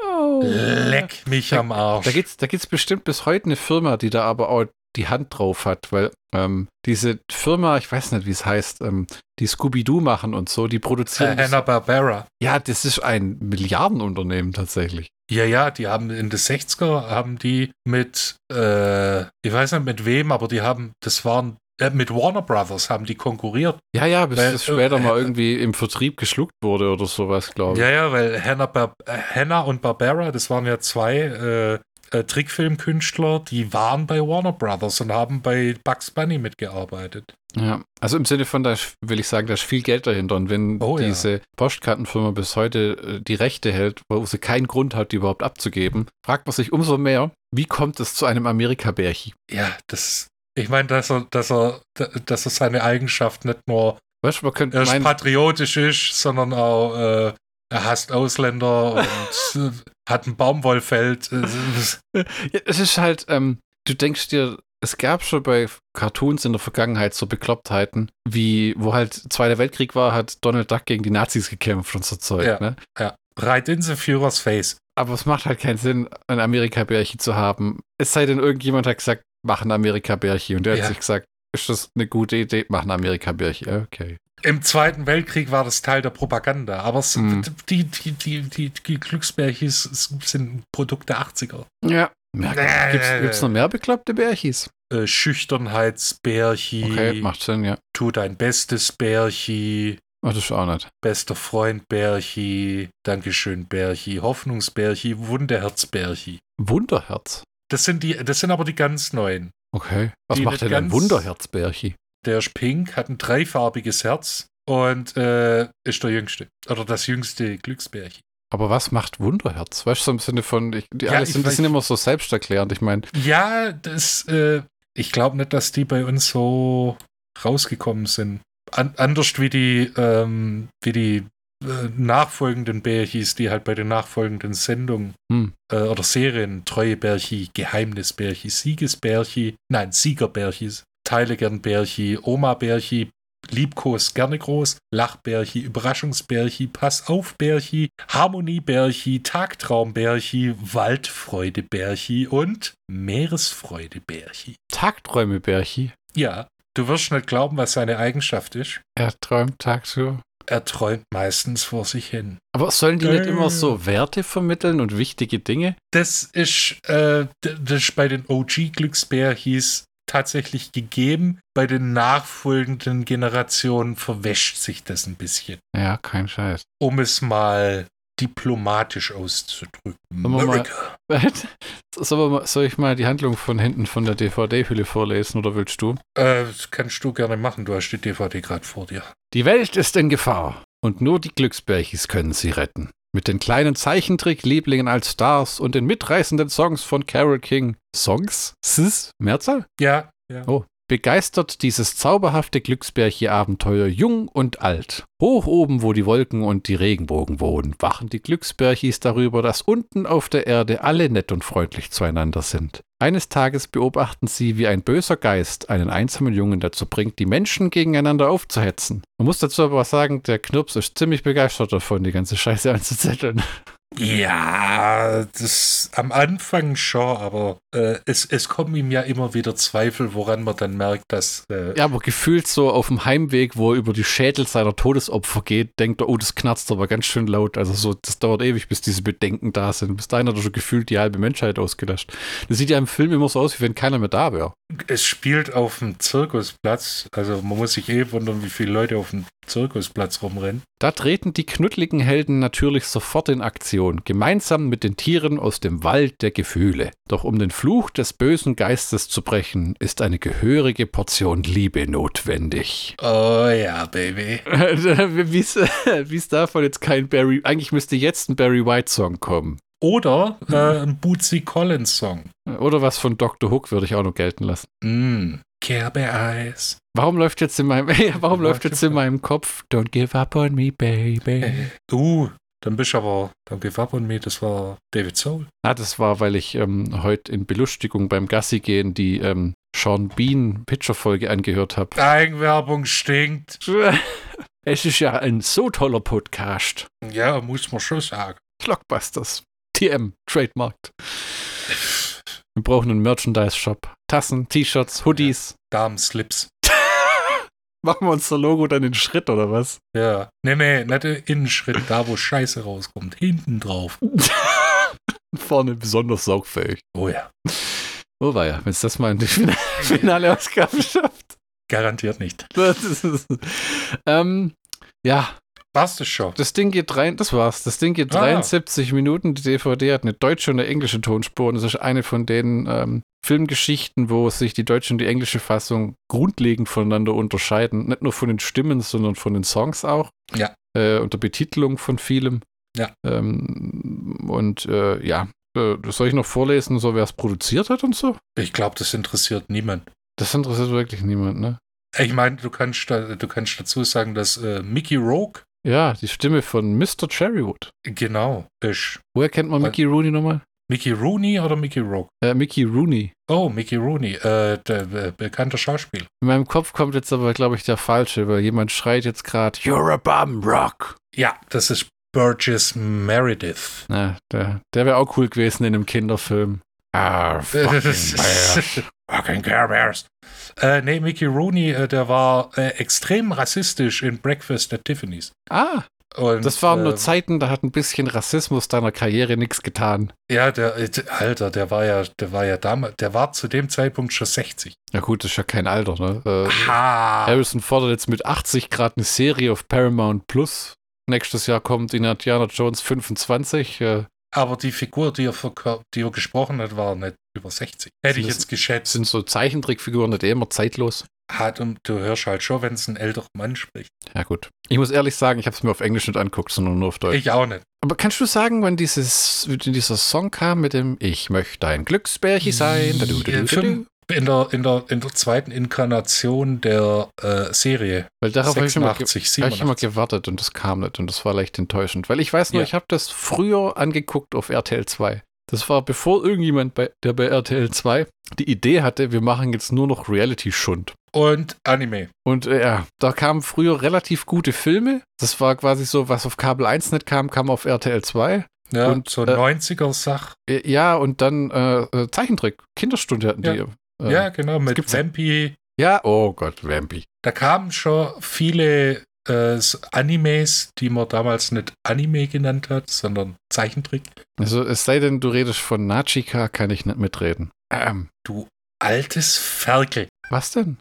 Oh. leck mich am Arsch. Da da gibt's bestimmt bis heute eine Firma, die da aber auch die Hand drauf hat, weil ähm, diese Firma, ich weiß nicht, wie es heißt, ähm, die Scooby-Doo machen und so, die äh, produzieren. das- Hanna-Barbera. ja, das ist ein Milliardenunternehmen tatsächlich. Ja, ja, die haben in den 60er haben die mit, äh, ich weiß nicht mit wem, aber die haben, das waren, äh, mit Warner Brothers haben die konkurriert. Ja, ja, bis Weil, das später äh, mal irgendwie im Vertrieb geschluckt wurde oder sowas, glaube ich. Ja, ja, weil Hanna, Bar äh, Hanna und Barbera, das waren ja zwei äh, äh, Trickfilmkünstler, die waren bei Warner Brothers und haben bei Bugs Bunny mitgearbeitet. Ja, also im Sinne von, da will ich sagen, da ist viel Geld dahinter. Und wenn Oh, ja. diese Postkartenfirma bis heute äh, die Rechte hält, wo sie keinen Grund hat, die überhaupt abzugeben, fragt man sich umso mehr, wie kommt es zu einem Amerika-Bärchi? Ja, das, ich meine, dass er, dass er, dass er seine Eigenschaft nicht nur Weißt man könnte meinen, patriotisch ist, sondern auch äh, er hasst Ausländer und äh, hat ein Baumwollfeld. Ja, es ist halt, ähm, du denkst dir, es gab schon bei Cartoons in der Vergangenheit so Beklopptheiten, wie, wo halt Zweiter Weltkrieg war, hat Donald Duck gegen die Nazis gekämpft und so Zeug, Ja. ne? right in the Führer's face. Aber es macht halt keinen Sinn, ein Amerika-Bärchen zu haben. Es sei denn, irgendjemand hat gesagt, mach ein Amerika-Bärchen. Und der Ja. hat sich gesagt, ist das eine gute Idee? Mach ein Amerika-Bärchen. Okay. Im Zweiten Weltkrieg war das Teil der Propaganda, aber es, Mhm. die, die, die, die, die Glücksbärchis sind Produkte 80er. Ja. Nee. gibt's, gibt's noch mehr bekloppte Bärchis? Äh, Schüchternheitsbärchi, Okay, macht Sinn, ja. tu dein bestes Bärchi, Oh, das ist auch nicht. bester Freund Bärchi, Dankeschön Bärchi, Hoffnungsbärchi, Wunderherz-Bärchi. Wunderherz. Das sind die, das sind aber die ganz neuen. Okay. Was Die macht denn ein ganz- Wunderherz-Bärchi? Der ist pink, hat ein dreifarbiges Herz und äh, ist der jüngste. Oder das jüngste Glücksbärchi. Aber was macht Wunderherz? Weißt du, so im Sinne von, ich, die, Ja, sind, die sind immer so selbsterklärend. Ich meine, Ja, das, äh, ich glaube nicht, dass die bei uns so rausgekommen sind. An, anders wie die, ähm, wie die äh, nachfolgenden Bärchis, die halt bei den nachfolgenden Sendungen hm, äh, oder Serien, Treue Bärchi, Geheimnis Bärchi, Siegesbärchi, nein, Siegerbärchis, Teile gern Bärchi, Oma Bärchi, Liebkos gerne groß, Lachbärchi, Überraschungsbärchi, Pass auf Bärchi, Harmoniebärchi, Tagtraumbärchi, Waldfreudebärchi und Meeresfreudebärchi. Tagträume-Bärchi. Ja, du wirst nicht glauben, was seine Eigenschaft ist. Er träumt tagsüber. Er träumt meistens vor sich hin. Aber sollen die nicht Äh. immer so Werte vermitteln und wichtige Dinge? Das ist, äh, das bei den OG-Glücksbärchis tatsächlich gegeben. Bei den nachfolgenden Generationen verwäscht sich das ein bisschen. Ja, kein Scheiß. Um es mal diplomatisch auszudrücken. Mal, mal, soll ich mal die Handlung von hinten von der DVD-Hülle vorlesen oder willst du? Äh, das kannst du gerne machen, du hast die DVD gerade vor dir. Die Welt ist in Gefahr und nur die Glücksbärchis können sie retten. Mit den kleinen Zeichentrick-Lieblingen als Stars und den mitreißenden Songs von Carol King. Songs? Sis? Mehrzahl? Ja. ja. Oh, begeistert dieses zauberhafte Glücksbärchi-Abenteuer jung und alt. Hoch oben, wo die Wolken und die Regenbogen wohnen, wachen die Glücksbärchis darüber, dass unten auf der Erde alle nett und freundlich zueinander sind. Eines Tages beobachten sie, wie ein böser Geist einen einsamen Jungen dazu bringt, die Menschen gegeneinander aufzuhetzen. Man muss dazu aber sagen, der Knirps ist ziemlich begeistert davon, die ganze Scheiße anzuzetteln. Ja, das am Anfang schon, aber äh, es, es kommen ihm ja immer wieder Zweifel, woran man dann merkt, dass. Äh ja, aber gefühlt so auf dem Heimweg, wo er über die Schädel seiner Todesopfer geht, denkt er, oh, das knarzt aber ganz schön laut. Also so, das dauert ewig, bis diese Bedenken da sind. Bis dahin hat er schon gefühlt die halbe Menschheit ausgelöscht. Das sieht ja im Film immer so aus, wie wenn keiner mehr da wäre. Es spielt auf dem Zirkusplatz, also man muss sich eh wundern, wie viele Leute auf dem Zirkusplatz rumrennen. Da treten die knuddeligen Helden natürlich sofort in Aktion, gemeinsam mit den Tieren aus dem Wald der Gefühle. Doch um den Fluch des bösen Geistes zu brechen, ist eine gehörige Portion Liebe notwendig. Oh ja, Baby. Wie ist davon jetzt kein Barry? Eigentlich müsste jetzt ein Barry White Song kommen. Oder äh, ein Bootsy Collins Song. Oder was von Dr. Hook würde ich auch noch gelten lassen. Mm. Kerbe-Eis. Warum läuft jetzt in meinem, warum läuft jetzt in meinem Kopf Don't give up on me, baby? Uh, dann bist du aber Don't give up on me, das war David Soul. Ah, das war, weil ich ähm, heute in Belustigung beim Gassi gehen die ähm, Sean Bean Pitcher-Folge angehört habe. Eigenwerbung stinkt. es ist ja ein so toller Podcast. Ja, muss man schon sagen. Blockbusters. TM, trademarked. Wir brauchen einen Merchandise-Shop. Tassen, T-Shirts, Hoodies. Ja, Damenslips. Machen wir unser Logo dann in Schritt oder was? Ja. Nee, nee, nicht Innenschritt, da wo Scheiße rauskommt. Hinten drauf. Vorne besonders saugfähig. Oh ja. Oh ja, wenn es das mal in die finale Ausgabe schafft. Garantiert nicht. ähm, ja, War's das schon? Das Ding geht rein, das war's. Das Ding geht ah. 73 Minuten. Die DVD hat eine deutsche und eine englische Tonspur und das ist eine von den ähm, Filmgeschichten, wo sich die deutsche und die englische Fassung grundlegend voneinander unterscheiden. Nicht nur von den Stimmen, sondern von den Songs auch. Ja. Äh, und der Betitelung von vielem. Ja. Ähm, und äh, ja, äh, soll ich noch vorlesen, so wer es produziert hat und so? Ich glaube, das interessiert niemand. Das interessiert wirklich niemand, ne? Ich meine, du kannst, du kannst dazu sagen, dass äh, Mickey Rogue ja, die Stimme von Mr. Cherrywood. Genau. Ich. Woher kennt man Mickey Rooney nochmal? Mickey Rooney oder Mickey Rogue? Äh, Mickey Rooney. Oh, Mickey Rooney, äh, der äh, bekannte Schauspieler. In meinem Kopf kommt jetzt aber, glaube ich, der falsche, weil jemand schreit jetzt gerade, You're a bum rock. Ja, das ist Burgess Meredith. Na, der, der wäre auch cool gewesen in einem Kinderfilm. Ah, fucking. Fucking Care Bears. Äh, nee, Mickey Rooney, äh, der war äh, extrem rassistisch in Breakfast at Tiffany's. Ah. Und, das waren nur ähm, Zeiten, da hat ein bisschen Rassismus deiner Karriere nichts getan. Ja, der, äh, Alter, der war ja, der war ja damals, der war zu dem Zeitpunkt schon 60. Ja gut, das ist ja kein Alter, ne? Äh, Harrison fordert jetzt mit 80 Grad eine Serie auf Paramount Plus. Nächstes Jahr kommt Indiana Jones 25. Aber die Figur, die er, die er gesprochen hat, war nicht über 60. Hätte sind ich jetzt geschätzt. Sind so Zeichentrickfiguren nicht immer zeitlos? Hat und du hörst halt schon, wenn es ein älterer Mann spricht. Ja, gut. Ich muss ehrlich sagen, ich habe es mir auf Englisch nicht anguckt, sondern nur auf Deutsch. Ich auch nicht. Aber kannst du sagen, wann dieses, dieser Song kam mit dem Ich möchte ein Glücksbärchen sein? Da, du, du, du, in der, in der, in der zweiten Inkarnation der äh, Serie. Weil darauf habe ich, immer, hab ich immer gewartet und das kam nicht und das war leicht enttäuschend. Weil ich weiß nur, ja. ich habe das früher angeguckt auf RTL 2. Das war bevor irgendjemand, bei, der bei RTL 2 die Idee hatte, wir machen jetzt nur noch Reality-Schund. Und Anime. Und äh, ja, da kamen früher relativ gute Filme. Das war quasi so, was auf Kabel 1 nicht kam, kam auf RTL 2. Ja, und so 90er-Sach. Äh, ja, und dann äh, äh, Zeichentrick, Kinderstunde hatten ja. die. Äh, ja, genau, mit Vampy. Ja, oh Gott, Vampy. Da kamen schon viele äh, Animes, die man damals nicht Anime genannt hat, sondern Zeichentrick. Also es sei denn, du redest von Nachika, kann ich nicht mitreden. Ähm, du altes Ferkel. Was denn?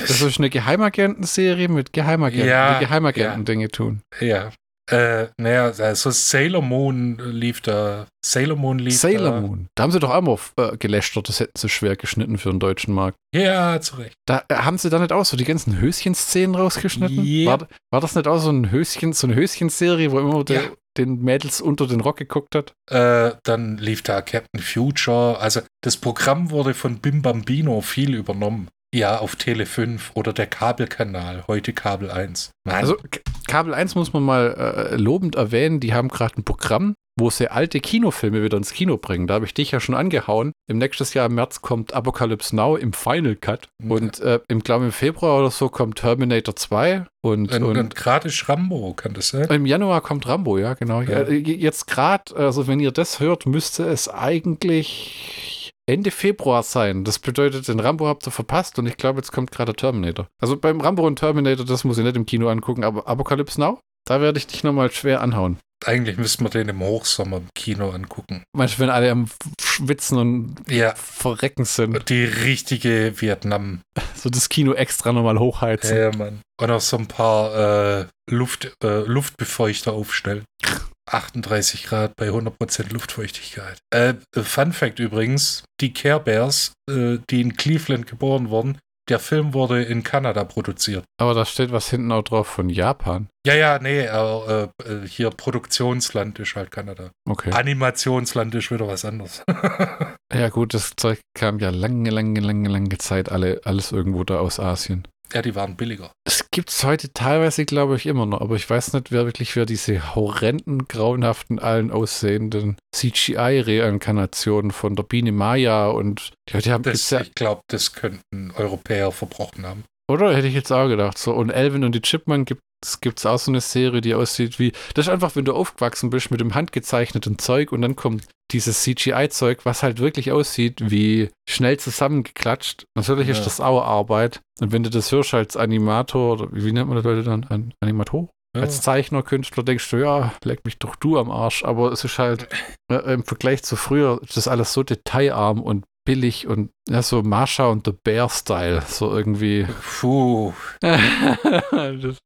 Das ist eine Geheimagentenserie mit Geheimagenten, ja, die Geheimagenten-Dinge ja. tun. Ja, Äh, naja, also Sailor Moon lief da. Sailor Moon lief Sailor da. Moon. Da haben sie doch auch mal äh, gelästert, das hätten sie schwer geschnitten für den deutschen Markt. Ja, zu Recht. Da äh, haben sie da nicht auch so die ganzen Höschen-Szenen rausgeschnitten? Yep. War, war das nicht auch so ein Höschen, so eine Höschen-Serie, wo immer der, Ja. den Mädels unter den Rock geguckt hat? Äh, dann lief da Captain Future. Also das Programm wurde von Bim Bambino viel übernommen. Ja, auf Tele 5 oder der Kabelkanal, heute Kabel 1. Mann. Also K- Kabel 1 muss man mal äh, lobend erwähnen, die haben gerade ein Programm, wo sie alte Kinofilme wieder ins Kino bringen. Da habe ich dich ja schon angehauen. Im nächsten Jahr im März kommt Apocalypse Now im Final Cut. Ja. Und äh, im, glaube im Februar oder so kommt Terminator 2 und, und, und, und gerade ist Rambo, kann das sein? im Januar kommt Rambo, ja, genau. Ja. Ja. j- Jetzt gerade, also wenn ihr das hört, müsste es eigentlich Ende Februar sein. Das bedeutet, den Rambo habt ihr verpasst und ich glaube, jetzt kommt gerade Terminator. Also beim Rambo und Terminator, das muss ich nicht im Kino angucken, aber Apocalypse Now, da werde ich dich nochmal schwer anhauen. Eigentlich müssten wir den im Hochsommer im Kino angucken. Manchmal, wenn alle am Schwitzen und Ja, Verrecken sind, die richtige Vietnam. so das Kino extra nochmal hochheizen. Ja, Mann. Und auch so ein paar äh, Luft, äh, Luftbefeuchter aufstellen. 38 Grad bei 100% Luftfeuchtigkeit. Äh, Fun Fact übrigens, die Care Bears, äh, die in Cleveland geboren wurden, der Film wurde in Kanada produziert. Aber da steht was hinten auch drauf von Japan. Ja, ja, nee, äh, äh, hier Produktionsland ist halt Kanada. Okay. Animationsland ist wieder was anderes. Ja gut, das Zeug kam ja lange, lange, lange, lange Zeit alle, alles irgendwo da aus Asien. Ja, die waren billiger. Es gibt es heute teilweise, glaube ich, immer noch, aber ich weiß nicht, wer wirklich wer diese horrenden, grauenhaften, allen aussehenden CGI-Reinkarnationen von der Biene Maya und die haben Das, ja, Ich glaube, das könnten Europäer verbrochen haben. Oder hätte ich jetzt auch gedacht, so und Elvin und die Chipmunk gibt es gibt's auch so eine Serie, die aussieht wie das ist einfach, wenn du aufgewachsen bist mit dem handgezeichneten Zeug und dann kommt dieses CGI-Zeug, was halt wirklich aussieht wie schnell zusammengeklatscht. Natürlich ist Ja. das auch Arbeit. Und wenn du das hörst als Animator, oder wie nennt man das Leute dann? An Animator? Ja. Als Zeichner, Künstler denkst du, ja, leck mich doch du am Arsch. Aber es ist halt äh, im Vergleich zu früher, ist das alles so detailarm und billig und ja, so Marsha und The Bear-Style. So irgendwie. Puh. das,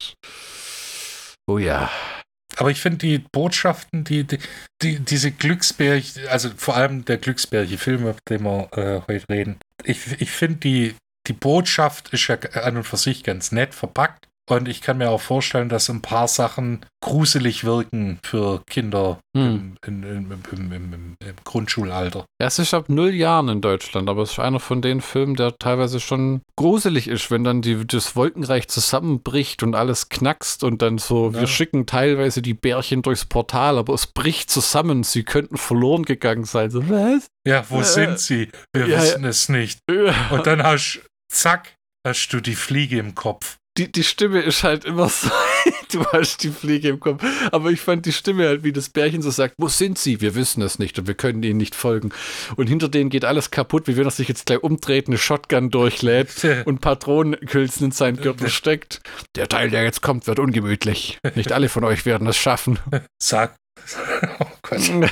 oh ja. Aber ich finde die Botschaften, die, die, die diese Glücksbärchen, also vor allem der Glücksbärchen-Film, über den wir äh, heute reden, ich, ich finde die, die Botschaft ist ja an und für sich ganz nett verpackt. Und ich kann mir auch vorstellen, dass ein paar Sachen gruselig wirken für Kinder Hm. im, im, im, im, Grundschulalter. Ja, es ist ab null Jahren in Deutschland, aber es ist einer von den Filmen, der teilweise schon gruselig ist, wenn dann die, das Wolkenreich zusammenbricht und alles knackst und dann so, wir Ja. schicken teilweise die Bärchen durchs Portal, aber es bricht zusammen, sie könnten verloren gegangen sein. So, was? Ja, wo Äh, sind sie? Wir ja, wissen es nicht. Und dann hast zack, hast du die Fliege im Kopf. Die, die Stimme ist halt immer so, du hast die Fliege im Kopf. Aber ich fand die Stimme halt, wie das Bärchen so sagt, wo sind sie? Wir wissen es nicht und wir können ihnen nicht folgen. Und hinter denen geht alles kaputt, wie wenn er sich jetzt gleich umdreht, eine Shotgun durchlädt und Patronenkülzen in seinen Gürtel steckt. Der Teil, der jetzt kommt, wird ungemütlich. Nicht alle von euch werden es schaffen. Sag. Oh Gott.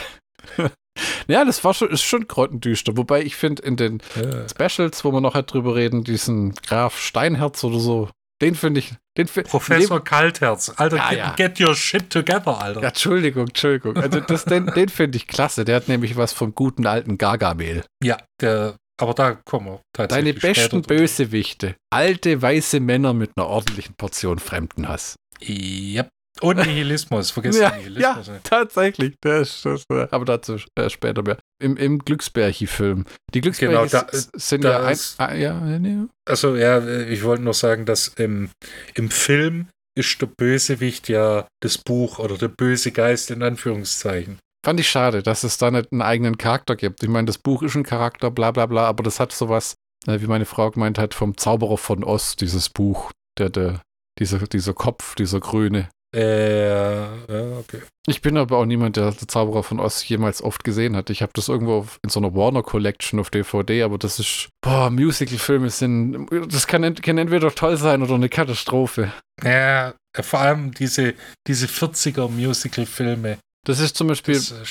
Ja, das war schon, ist schon grottendüster. Wobei ich finde, in den Ja. Specials, wo wir noch halt drüber reden, diesen Graf Steinherz oder so, den finde ich. Den fi- Professor Kaltherz. Alter, Ja, get, ja. get your shit together, Alter. Ja, Entschuldigung, Entschuldigung. Also das, den, den finde ich klasse. Der hat nämlich was vom guten alten Gargamel. Ja, der, aber da kommen wir Deine tatsächlich besten später dazu. Bösewichte. Alte weiße Männer mit einer ordentlichen Portion Fremdenhass. Yep. Und Nihilismus, vergiss Ja, Nihilismus nicht. Tatsächlich. Der ist, das, aber dazu äh, später mehr. Im, im Glücksbärchi-Film. Die Glücksbärchis Genau, da- sind da ja ein, ist- ah, ja, nee. Also ja, ich wollte nur sagen, dass im, im Film ist der Bösewicht ja das Buch oder der böse Geist in Anführungszeichen. Fand ich schade, dass es da nicht einen eigenen Charakter gibt. Ich meine, das Buch ist ein Charakter, bla bla bla, aber das hat sowas, äh, wie meine Frau gemeint hat, vom Zauberer von Oz, dieses Buch. Der, der, dieser, dieser Kopf, dieser grüne. Äh, ja, okay. Ich bin aber auch niemand, der der Zauberer von Oz jemals oft gesehen hat. Ich habe das irgendwo auf- in so einer Warner Collection auf DVD, aber das ist, boah, Musical-Filme sind, das kann, ent, kann entweder toll sein oder eine Katastrophe. Ja, vor allem diese, diese 40er Musical-Filme. Das ist zum Beispiel, äh,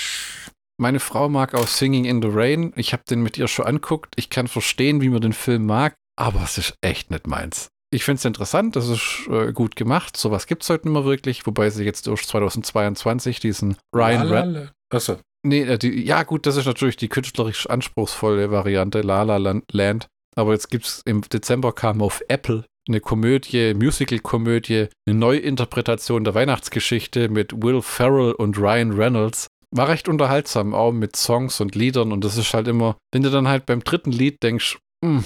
meine Frau mag auch Singing in the Rain. Ich habe den mit ihr schon anguckt. Ich kann verstehen, wie man den Film mag, aber es ist echt nicht meins. Ich finde es interessant, das ist äh, gut gemacht. Sowas gibt es heute nicht mehr wirklich, wobei sie jetzt durch 2022 diesen Ryan Red. Achso. Nee, äh, die, ja, gut, das ist natürlich die künstlerisch anspruchsvolle Variante, La La Land. Aber jetzt gibt es im Dezember kam auf Apple eine Komödie, Musical-Komödie, eine Neuinterpretation der Weihnachtsgeschichte mit Will Ferrell und Ryan Reynolds. War recht unterhaltsam, auch mit Songs und Liedern. Und das ist halt immer, wenn du dann halt beim dritten Lied denkst, hm,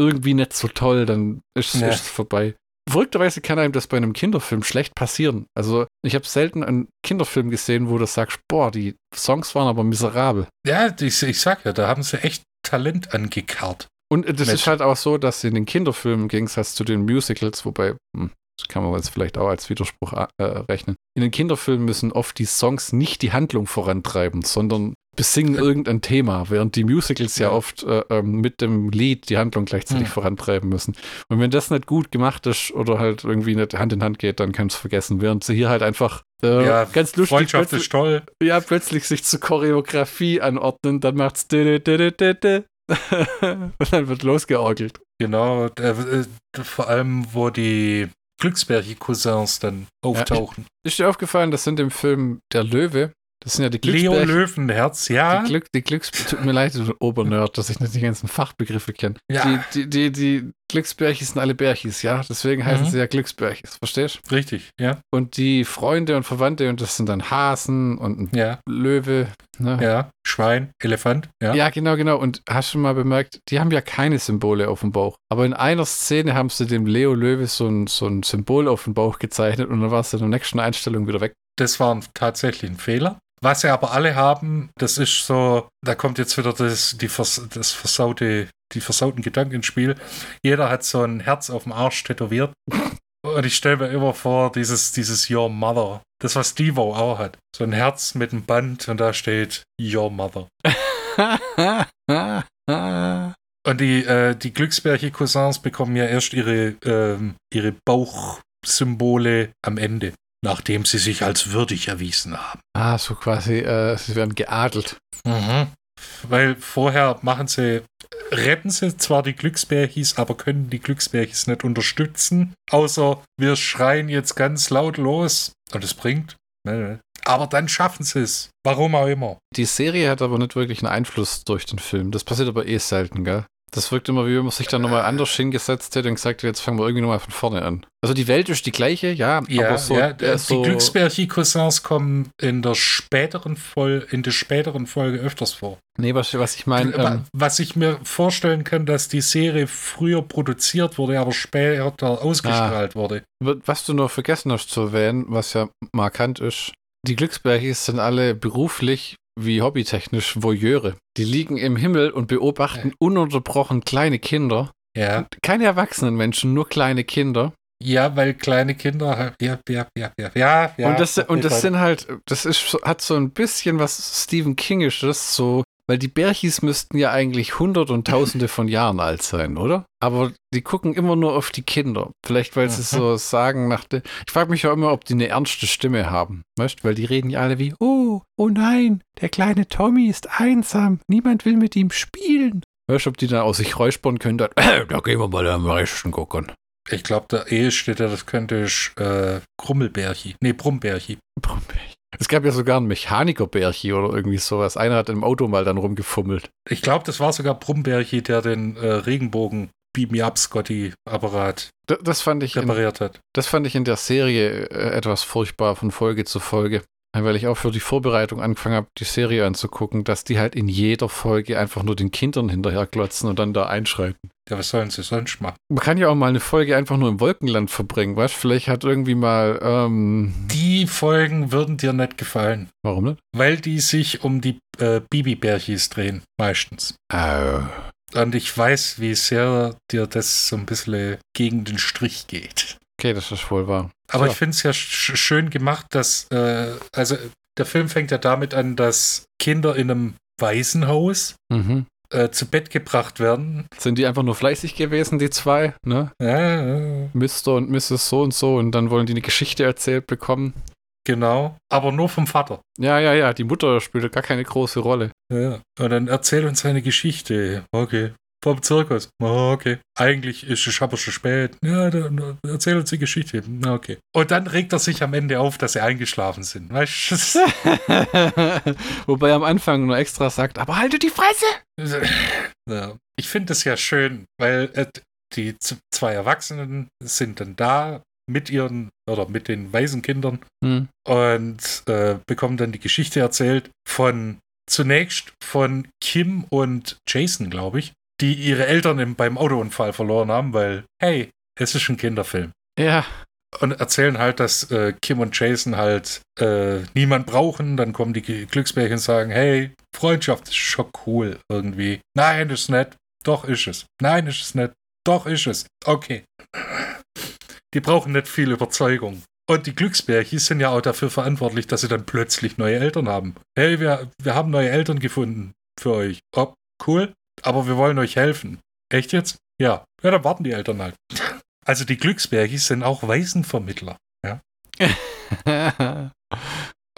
irgendwie nicht so toll, dann ist es ja. vorbei. Verrückterweise kann einem das bei einem Kinderfilm schlecht passieren. Also, ich habe selten einen Kinderfilm gesehen, wo du sagst, boah, die Songs waren aber miserabel. Ja, ich, ich sag ja, da haben sie echt Talent angekarrt. Und das Mensch. ist halt auch so, dass in den Kinderfilmen im Gegensatz zu den Musicals, wobei, hm, das kann man jetzt vielleicht auch als Widerspruch äh, rechnen, in den Kinderfilmen müssen oft die Songs nicht die Handlung vorantreiben, sondern besingen irgendein Thema, während die Musicals ja, ja oft äh, ähm, mit dem Lied die Handlung gleichzeitig hm. vorantreiben müssen. Und wenn das nicht gut gemacht ist oder halt irgendwie nicht Hand in Hand geht, dann kannst du es vergessen. Während sie hier halt einfach äh, ja, ganz lustig Freundschaft ist toll. Ja, plötzlich sich zur Choreografie anordnen, dann macht's und dann wird losgeorgelt. Genau, äh, vor allem, wo die Glücksberg-Cousins dann auftauchen. Ja, ist dir aufgefallen, das sind im Film Der Löwe, das sind ja die Glücksberg Leo Löwenherz, ja. Die, Glück, die Glücks tut mir leid, du Obernerd, dass ich nicht die ganzen Fachbegriffe kenne. Ja. Die, die, die, die Glücksbärchis sind alle Bärchis, ja. Deswegen heißen mhm. sie ja Glücksbärchis, verstehst du? Richtig, ja. Und die Freunde und Verwandte, und das sind dann Hasen und ein ja. Löwe. Ne? Ja, Schwein, Elefant, ja. Ja, genau, genau. Und hast du mal bemerkt, die haben ja keine Symbole auf dem Bauch. Aber in einer Szene haben sie dem Leo Löwe so ein, so ein Symbol auf dem Bauch gezeichnet und dann war es in der nächsten Einstellung wieder weg. Das war tatsächlich ein Fehler. Was sie aber alle haben, das ist so, da kommt jetzt wieder das, die Vers, das versaute, die versauten Gedanken ins Spiel. Jeder hat so ein Herz auf dem Arsch tätowiert. Und ich stelle mir immer vor, dieses, dieses Your Mother. Das, was Devo auch hat. So ein Herz mit einem Band und da steht Your Mother. und die, äh, die Glücksberge-Cousins bekommen ja erst ihre, ähm, ihre Bauchsymbole am Ende nachdem sie sich als würdig erwiesen haben. Ah, so quasi, äh, sie werden geadelt. Mhm. Weil vorher machen sie, retten sie zwar die Glücksbärchis, aber können die Glücksbärchis nicht unterstützen, außer wir schreien jetzt ganz laut los und es bringt. Aber dann schaffen sie es. Warum auch immer. Die Serie hat aber nicht wirklich einen Einfluss durch den Film. Das passiert aber eh selten, gell? Das wirkt immer, wie wenn man sich dann nochmal anders hingesetzt hätte und gesagt hätte, jetzt fangen wir irgendwie nochmal von vorne an. Also die Welt ist die gleiche, ja, ja aber so. Ja, die so Glücksbärchi-Cousins kommen in der späteren Folge, in der späteren Folge öfters vor. Nee, was, was ich meine. Ähm, was ich mir vorstellen kann, dass die Serie früher produziert wurde, aber später ausgestrahlt ah, wurde. Was du noch vergessen hast zu erwähnen, was ja markant ist, die Glücksbärchis sind alle beruflich wie hobbytechnisch Voyeure. Die liegen im Himmel und beobachten ununterbrochen kleine Kinder. Ja. Keine erwachsenen Menschen, nur kleine Kinder. Ja, weil kleine Kinder, ja, ja, ja, ja, ja, ja. Und das, und das sind halt, das ist, hat so ein bisschen was Stephen Kingisches, so weil die Berchis müssten ja eigentlich hundert und tausende von Jahren alt sein, oder? Aber die gucken immer nur auf die Kinder. Vielleicht, weil sie so sagen nach der. Ich frage mich ja immer, ob die eine ernste Stimme haben. Weißt Weil die reden ja alle wie, oh, oh nein, der kleine Tommy ist einsam. Niemand will mit ihm spielen. Weißt du, ob die dann aus sich räuspern können, dann, äh, da gehen wir mal am rechten gucken. Ich glaube, der eheste, der das könnte, ist äh, Krummelbärchi. Nee, Brumbärchi. Brumbärchi. Es gab ja sogar einen Mechanikerbärchi oder irgendwie sowas. Einer hat im Auto mal dann rumgefummelt. Ich glaube, das war sogar Brumbärchi, der den äh, Regenbogen Beam Me Up Scotty Apparat das, das fand ich repariert in, hat. Das fand ich in der Serie äh, etwas furchtbar von Folge zu Folge weil ich auch für die Vorbereitung angefangen habe, die Serie anzugucken, dass die halt in jeder Folge einfach nur den Kindern hinterherklotzen und dann da einschreiten. Ja, was sollen sie sonst machen? Man kann ja auch mal eine Folge einfach nur im Wolkenland verbringen, weißt Vielleicht hat irgendwie mal. Ähm die Folgen würden dir nicht gefallen. Warum nicht? Weil die sich um die äh, Bibi-Bärchis drehen, meistens. Oh. Und ich weiß, wie sehr dir das so ein bisschen gegen den Strich geht. Okay, das ist wohl wahr. Aber so. ich finde es ja sch schön gemacht, dass, äh, also der Film fängt ja damit an, dass Kinder in einem Waisenhaus mhm. äh, zu Bett gebracht werden. Sind die einfach nur fleißig gewesen, die zwei, ne? Ja, ja. Mr. und Mrs. so und so und dann wollen die eine Geschichte erzählt bekommen. Genau, aber nur vom Vater. Ja, ja, ja, die Mutter spielt gar keine große Rolle. Ja, und dann erzähl uns eine Geschichte. Okay. Vom Zirkus. Oh, okay. Eigentlich ist es aber schon spät. Ja, dann erzähl uns die Geschichte. Na, okay. Und dann regt er sich am Ende auf, dass sie eingeschlafen sind. Weißt du? Wobei er am Anfang nur extra sagt, aber halte die Fresse! Ja. Ich finde das ja schön, weil äh, die zwei Erwachsenen sind dann da mit ihren oder mit den Waisenkindern Hm. und äh, bekommen dann die Geschichte erzählt von zunächst von Kim und Jason, glaube ich, die ihre Eltern im, beim Autounfall verloren haben, weil, hey, es ist ein Kinderfilm. Ja, Und erzählen halt, dass äh, Kim und Jason halt äh, niemand brauchen. Dann kommen die Glücksbärchen und sagen, hey, Freundschaft ist schon cool irgendwie. Nein, ist nicht. Doch ist es. Nein, ist es nicht. Doch ist es. Okay. Die brauchen nicht viel Überzeugung. Und die Glücksbärchen sind ja auch dafür verantwortlich, dass sie dann plötzlich neue Eltern haben. Hey, wir, wir haben neue Eltern gefunden für euch. Oh, cool. Aber wir wollen euch helfen. Echt jetzt? Ja. Ja, dann warten die Eltern halt. Also die Glücksbärchen sind auch Waisenvermittler.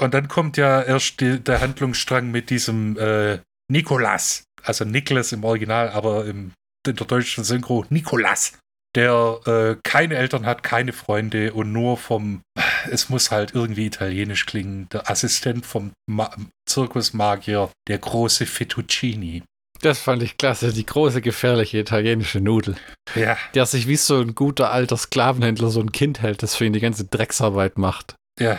Und dann kommt ja erst die, der Handlungsstrang mit diesem äh, Nikolas. Also Niklas im Original, aber im, in der deutschen Synchro Nikolas. Der äh, keine Eltern hat, keine Freunde und nur vom, es muss halt irgendwie italienisch klingen, der Assistent vom Ma Zirkusmagier, der große Fettuccini. Das fand ich klasse. Die große, gefährliche italienische Nudel. Ja, Der sich wie so ein guter alter Sklavenhändler so ein Kind hält, das für ihn die ganze Drecksarbeit macht. Ja,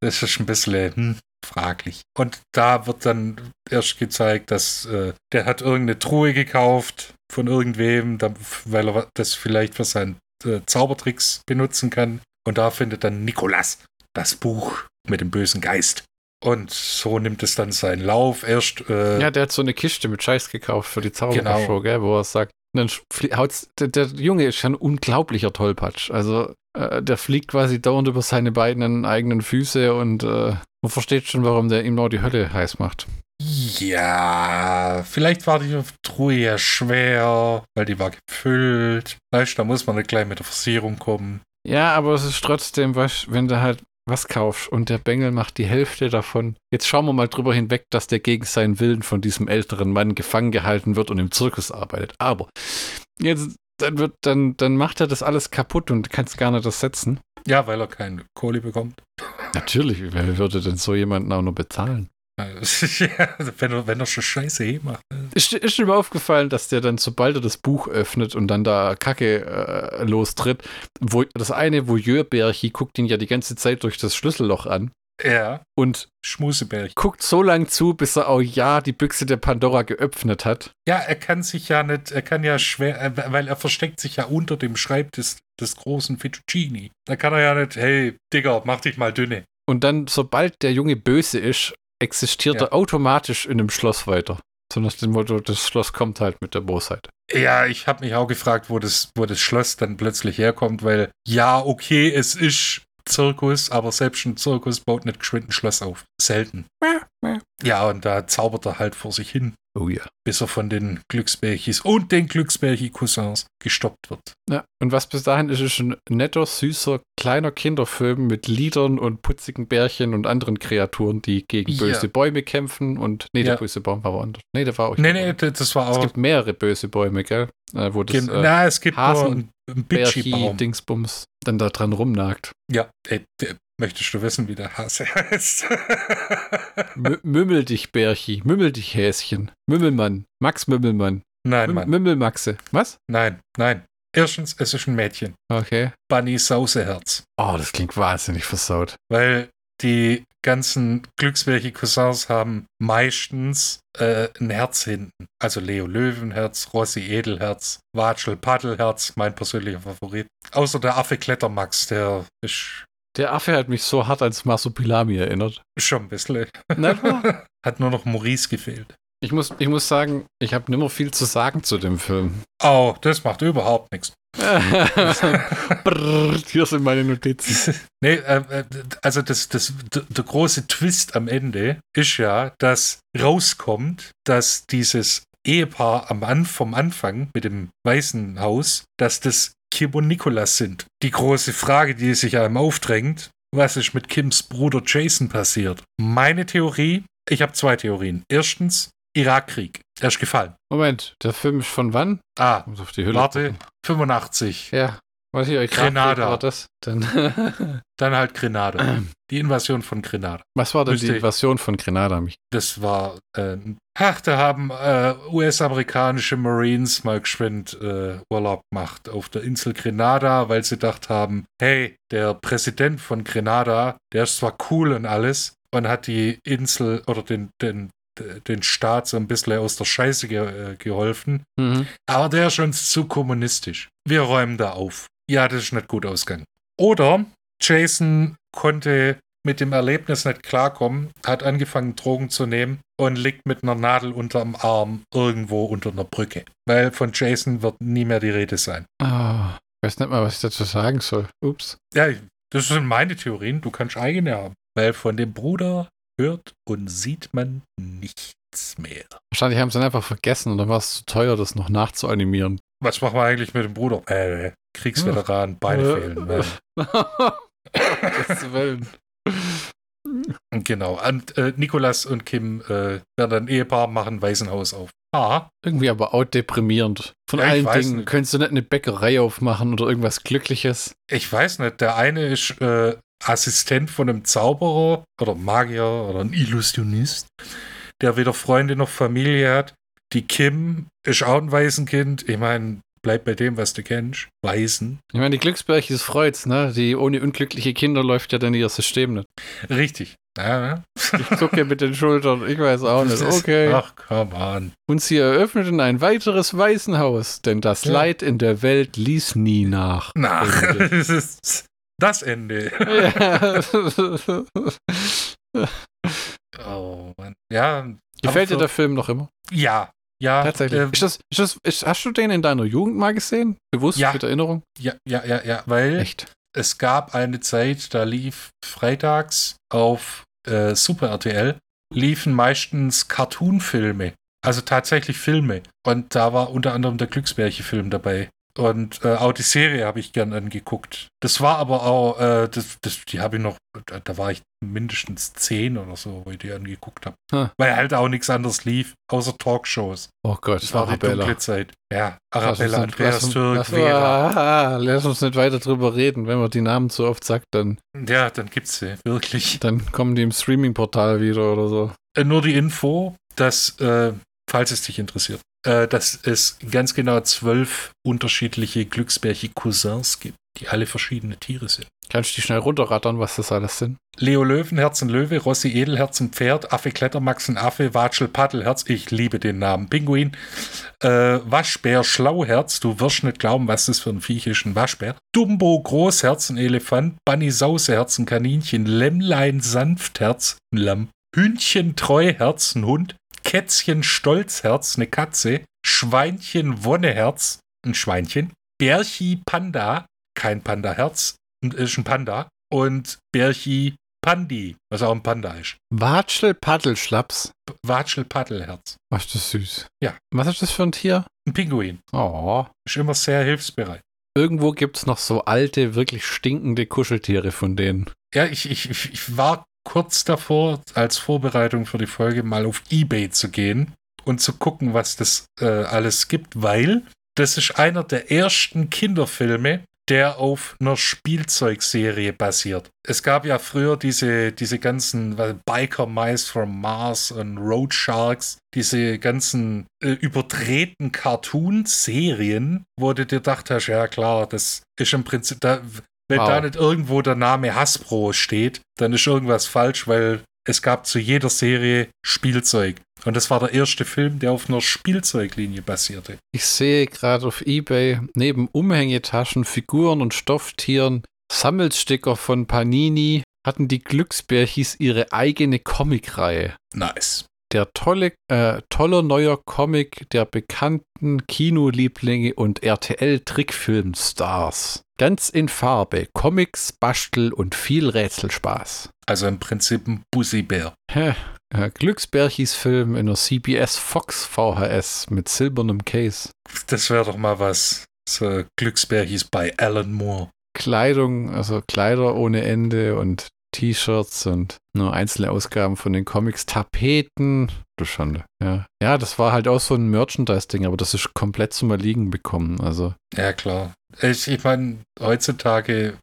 das ist ein bisschen hm, fraglich. Und da wird dann erst gezeigt, dass äh, der hat irgendeine Truhe gekauft von irgendwem, weil er das vielleicht für seinen äh, Zaubertricks benutzen kann. Und da findet dann Nikolas das Buch mit dem bösen Geist. Und so nimmt es dann seinen Lauf. Erst, äh, Ja, der hat so eine Kiste mit Scheiß gekauft für die Zaubershow, Genau. gell, wo er sagt, dann haut's, der, der Junge ist ja ein unglaublicher Tollpatsch. Also, äh, der fliegt quasi dauernd über seine beiden eigenen Füße und äh, man versteht schon, warum der ihm noch die Hölle heiß macht. ja, vielleicht war die Truhe ja schwer, weil die war gefüllt. Weißt du, da muss man nicht gleich mit der Versierung kommen. Ja, aber es ist trotzdem, was, wenn du halt was kaufst und der Bengel macht die Hälfte davon. Jetzt schauen wir mal drüber hinweg, dass der gegen seinen Willen von diesem älteren Mann gefangen gehalten wird und im Zirkus arbeitet. Aber jetzt dann wird, dann, dann macht er das alles kaputt und kannst gar nicht ersetzen. Ja, weil er keine Kohle bekommt. Natürlich, wer würde denn so jemanden auch noch bezahlen? Ja, wenn, er, wenn er schon Scheiße eh macht. Ist, ist dir mal aufgefallen, dass der dann, sobald er das Buch öffnet und dann da Kacke äh, lostritt, wo das eine Voyeur-Bärchi guckt ihn ja die ganze Zeit durch das Schlüsselloch an Ja, und Schmusebärchen. guckt so lang zu, bis er auch ja die Büchse der Pandora geöffnet hat. Ja, er kann sich ja nicht, er kann ja schwer, äh, weil er versteckt sich ja unter dem Schreibtisch des großen Fettuccini. Da kann er ja nicht, hey, Digga, mach dich mal dünne. Und dann, sobald der Junge böse ist, existiert Ja. er automatisch in einem Schloss weiter. So nach dem Motto, das Schloss kommt halt mit der Bosheit. Ja, ich habe mich auch gefragt, wo das, wo das Schloss dann plötzlich herkommt, weil ja, okay, es ist Zirkus, aber selbst ein Zirkus baut nicht geschwind ein Schloss auf. Selten. Ja, und da zaubert er halt vor sich hin, Oh ja. bis er von den Glücksbärchis und den Glücksbärchi-Cousins gestoppt wird. Ja, und was bis dahin ist, ist ein netter, süßer, kleiner Kinderfilm mit Liedern und putzigen Bärchen und anderen Kreaturen, die gegen Ja. böse Bäume kämpfen. Und nee, der Ja. böse Baum war woanders. Nee, der war auch Nee, nee, das war Es auch. gibt mehrere böse Bäume, gell? Äh, wo das äh, na, es gibt nur Hasen- einen, einen Bitchy-Baum. Bärchi-Dingsbums dann da dran rumnagt. Ja, ey, d- möchtest du wissen, wie der Hase heißt? Mü- Mümmel dich, Bärchi. Mümmel dich, Häschen. Mümmelmann. Max Mümmelmann. nein, Müm- Mann. Mümmelmaxe. Was? Nein, nein. Erstens, es ist ein Mädchen. Okay. Bunny Sauseherz. Oh, das klingt wahnsinnig versaut. Weil die ganzen Glücksbärchen-Cousins haben meistens äh, ein Herz hinten. Also Leo Löwenherz, Rossi Edelherz, Watschel Paddelherz, mein persönlicher Favorit. Außer der Affe Klettermax, der ist Der Affe hat mich so hart ans Masupilami erinnert. schon ein bisschen. Hat nur noch Maurice gefehlt. Ich muss, ich muss sagen, ich habe nimmer viel zu sagen zu dem Film. Oh, das macht überhaupt nichts. Brrr, hier sind meine Notizen. nee, äh, äh, also das, das, der große Twist am Ende ist ja, dass rauskommt, dass dieses Ehepaar am An vom Anfang mit dem weißen Haus, dass das Kim und Nicholas sind. Die große Frage, die sich einem aufdrängt, was ist mit Kims Bruder Jason passiert? Meine Theorie, ich habe zwei Theorien. Erstens, Irakkrieg. Er ist gefallen. Moment, der Film ist von wann? Ah, warte, gucken. 85. Ja, was ich euch Grenada. war das. Dann Dann halt Grenada. Die Invasion von Grenada. was war denn Wüsste die. Invasion von Grenada? Mich? Das war, äh, ach, da haben äh, US-amerikanische Marines mal geschwind äh, Urlaub gemacht auf der Insel Grenada, weil sie gedacht haben, hey, der Präsident von Grenada, der ist zwar cool und alles und hat die Insel oder den, den, den Staat so ein bisschen aus der Scheiße ge äh, geholfen, Mhm. aber der ist uns zu kommunistisch. Wir räumen da auf. Ja, das ist nicht gut ausgegangen. Oder Jason konnte mit dem Erlebnis nicht klarkommen, hat angefangen, Drogen zu nehmen und liegt mit einer Nadel unterm Arm irgendwo unter einer Brücke. Weil von Jason wird nie mehr die Rede sein. Ah, ich weiß nicht mal, was ich dazu sagen soll. Ups. Ja, das sind meine Theorien. Du kannst eigene haben. Weil von dem Bruder hört und sieht man nichts mehr. Wahrscheinlich haben sie ihn einfach vergessen und dann war es zu teuer, das noch nachzuanimieren. Was machen wir eigentlich mit dem Bruder? Äh, Kriegsveteran, Beine fehlen. Äh. Gottes Willen. Genau. Und äh, Nikolas und Kim äh, werden ein Ehepaar, machen Waisenhaus auf. Ah, Irgendwie aber auch deprimierend. Von Ja, allen Dingen nicht. könntest du nicht eine Bäckerei aufmachen oder irgendwas Glückliches. ich weiß nicht. Der eine ist äh, Assistent von einem Zauberer oder Magier oder ein Illusionist, der weder Freunde noch Familie hat. Die Kim ist auch ein Waisenkind. Ich meine, bleib bei dem, was du kennst. Waisen. Ich meine, die Glücksbärchis freut's, ne? Die ohne unglückliche Kinder läuft ja dann ihr System nicht. Richtig. Ja, ja. Ich zucke mit den Schultern, ich weiß auch nicht. Ist- Okay. Ach, come on. Und sie eröffneten ein weiteres Waisenhaus, denn das Ja. Leid in der Welt ließ nie nach. Nach. Das ist das Ende. Ja. Oh, Mann. Ja. Gefällt dir der Film noch immer? Ja. Ja. Tatsächlich. äh, ist das, ist das, ist, hast du den in deiner Jugend mal gesehen? Bewusst Ja. mit Erinnerung? ja, ja, ja, ja. Weil Echt? es gab eine Zeit, da lief freitags auf äh, Super RTL, liefen meistens Cartoon-Filme. Also tatsächlich Filme. Und da war unter anderem der Glücksbärche-Film dabei. Und äh, auch die Serie habe ich gern angeguckt. Das war aber auch, äh, das, das, die habe ich noch, da, da war ich mindestens zehn oder so, wo ich die angeguckt habe. Hm. Weil halt auch nichts anderes lief, außer Talkshows. Oh Gott, Das war die Arabella. dunkle Zeit. Ja, Arabella, nicht- Andreas lass- Türk, lass- Vera. Ah, lass uns nicht weiter drüber reden. Wenn man die Namen zu oft sagt, dann, Ja, dann gibt's sie, wirklich. dann kommen die im Streaming-Portal wieder oder so. Äh, nur die Info, dass, äh, falls es dich interessiert, äh, dass es ganz genau zwölf unterschiedliche Glücksbärche-Cousins gibt, die alle verschiedene Tiere sind. Kannst du die schnell runterrattern, was das alles sind? Leo Löwenherz ein Löwe, Rossi Edelherz ein Pferd, Affe Klettermax ein Affe, Watschel Paddelherz, ich liebe den Namen, Pinguin, äh, Waschbär Schlauherz, du wirst nicht glauben, was das für ein Viech ist, ein Waschbär, Dumbo Großherz ein Elefant, Bunny Sauseherz ein Kaninchen, Lämmlein Sanftherz ein Lamm, Hühnchen Treuherz ein Hund, Kätzchen Stolzherz eine Katze, Schweinchen Wonneherz ein Schweinchen, Bärchi Panda, kein Pandaherz, ist ein Panda und Berchi Pandi, was auch ein Panda ist. Watschel Paddelschlaps. Watschel Paddelherz. Ist das süß. Ja. Was ist das für ein Tier? Ein Pinguin. Oh. Ist immer sehr hilfsbereit. Irgendwo gibt es noch so alte, wirklich stinkende Kuscheltiere von denen. Ja, ich, ich, ich ich war kurz davor, als Vorbereitung für die Folge mal auf Ebay zu gehen und zu gucken, was das äh, alles gibt, weil das ist einer der ersten Kinderfilme, der auf einer Spielzeugserie basiert. Es gab ja früher diese, diese ganzen Biker Mice from Mars und Road Sharks, diese ganzen äh, überdrehten Cartoon-Serien, wo du dir gedacht hast, ja klar, das ist im Prinzip, da, wenn Wow. da nicht irgendwo der Name Hasbro steht, dann ist irgendwas falsch, weil es gab zu jeder Serie Spielzeug. Und das war der erste Film, der auf einer Spielzeuglinie basierte. Ich sehe gerade auf Ebay neben Umhängetaschen, Figuren und Stofftieren, Sammelsticker von Panini hatten die Glücksbärchis ihre eigene Comicreihe. Nice. Der tolle, äh, toller neuer Comic der bekannten Kinolieblinge und RTL-Trickfilmstars. Ganz in Farbe, Comics, Bastel und viel Rätselspaß. Also im Prinzip ein Bussibär. Hä? Äh, Glücksbärchis Film in der CBS Fox VHS mit silbernem Case. Das wäre doch mal was. So Glücksbär hieß bei Alan Moore. Kleidung, also Kleider ohne Ende und T-Shirts und nur einzelne Ausgaben von den Comics, Tapeten. Du Schande. Ja. ja, das war halt auch so ein Merchandise-Ding, aber das ist komplett zum Erliegen bekommen. Also. Ja, klar. Ich, ich meine, heutzutage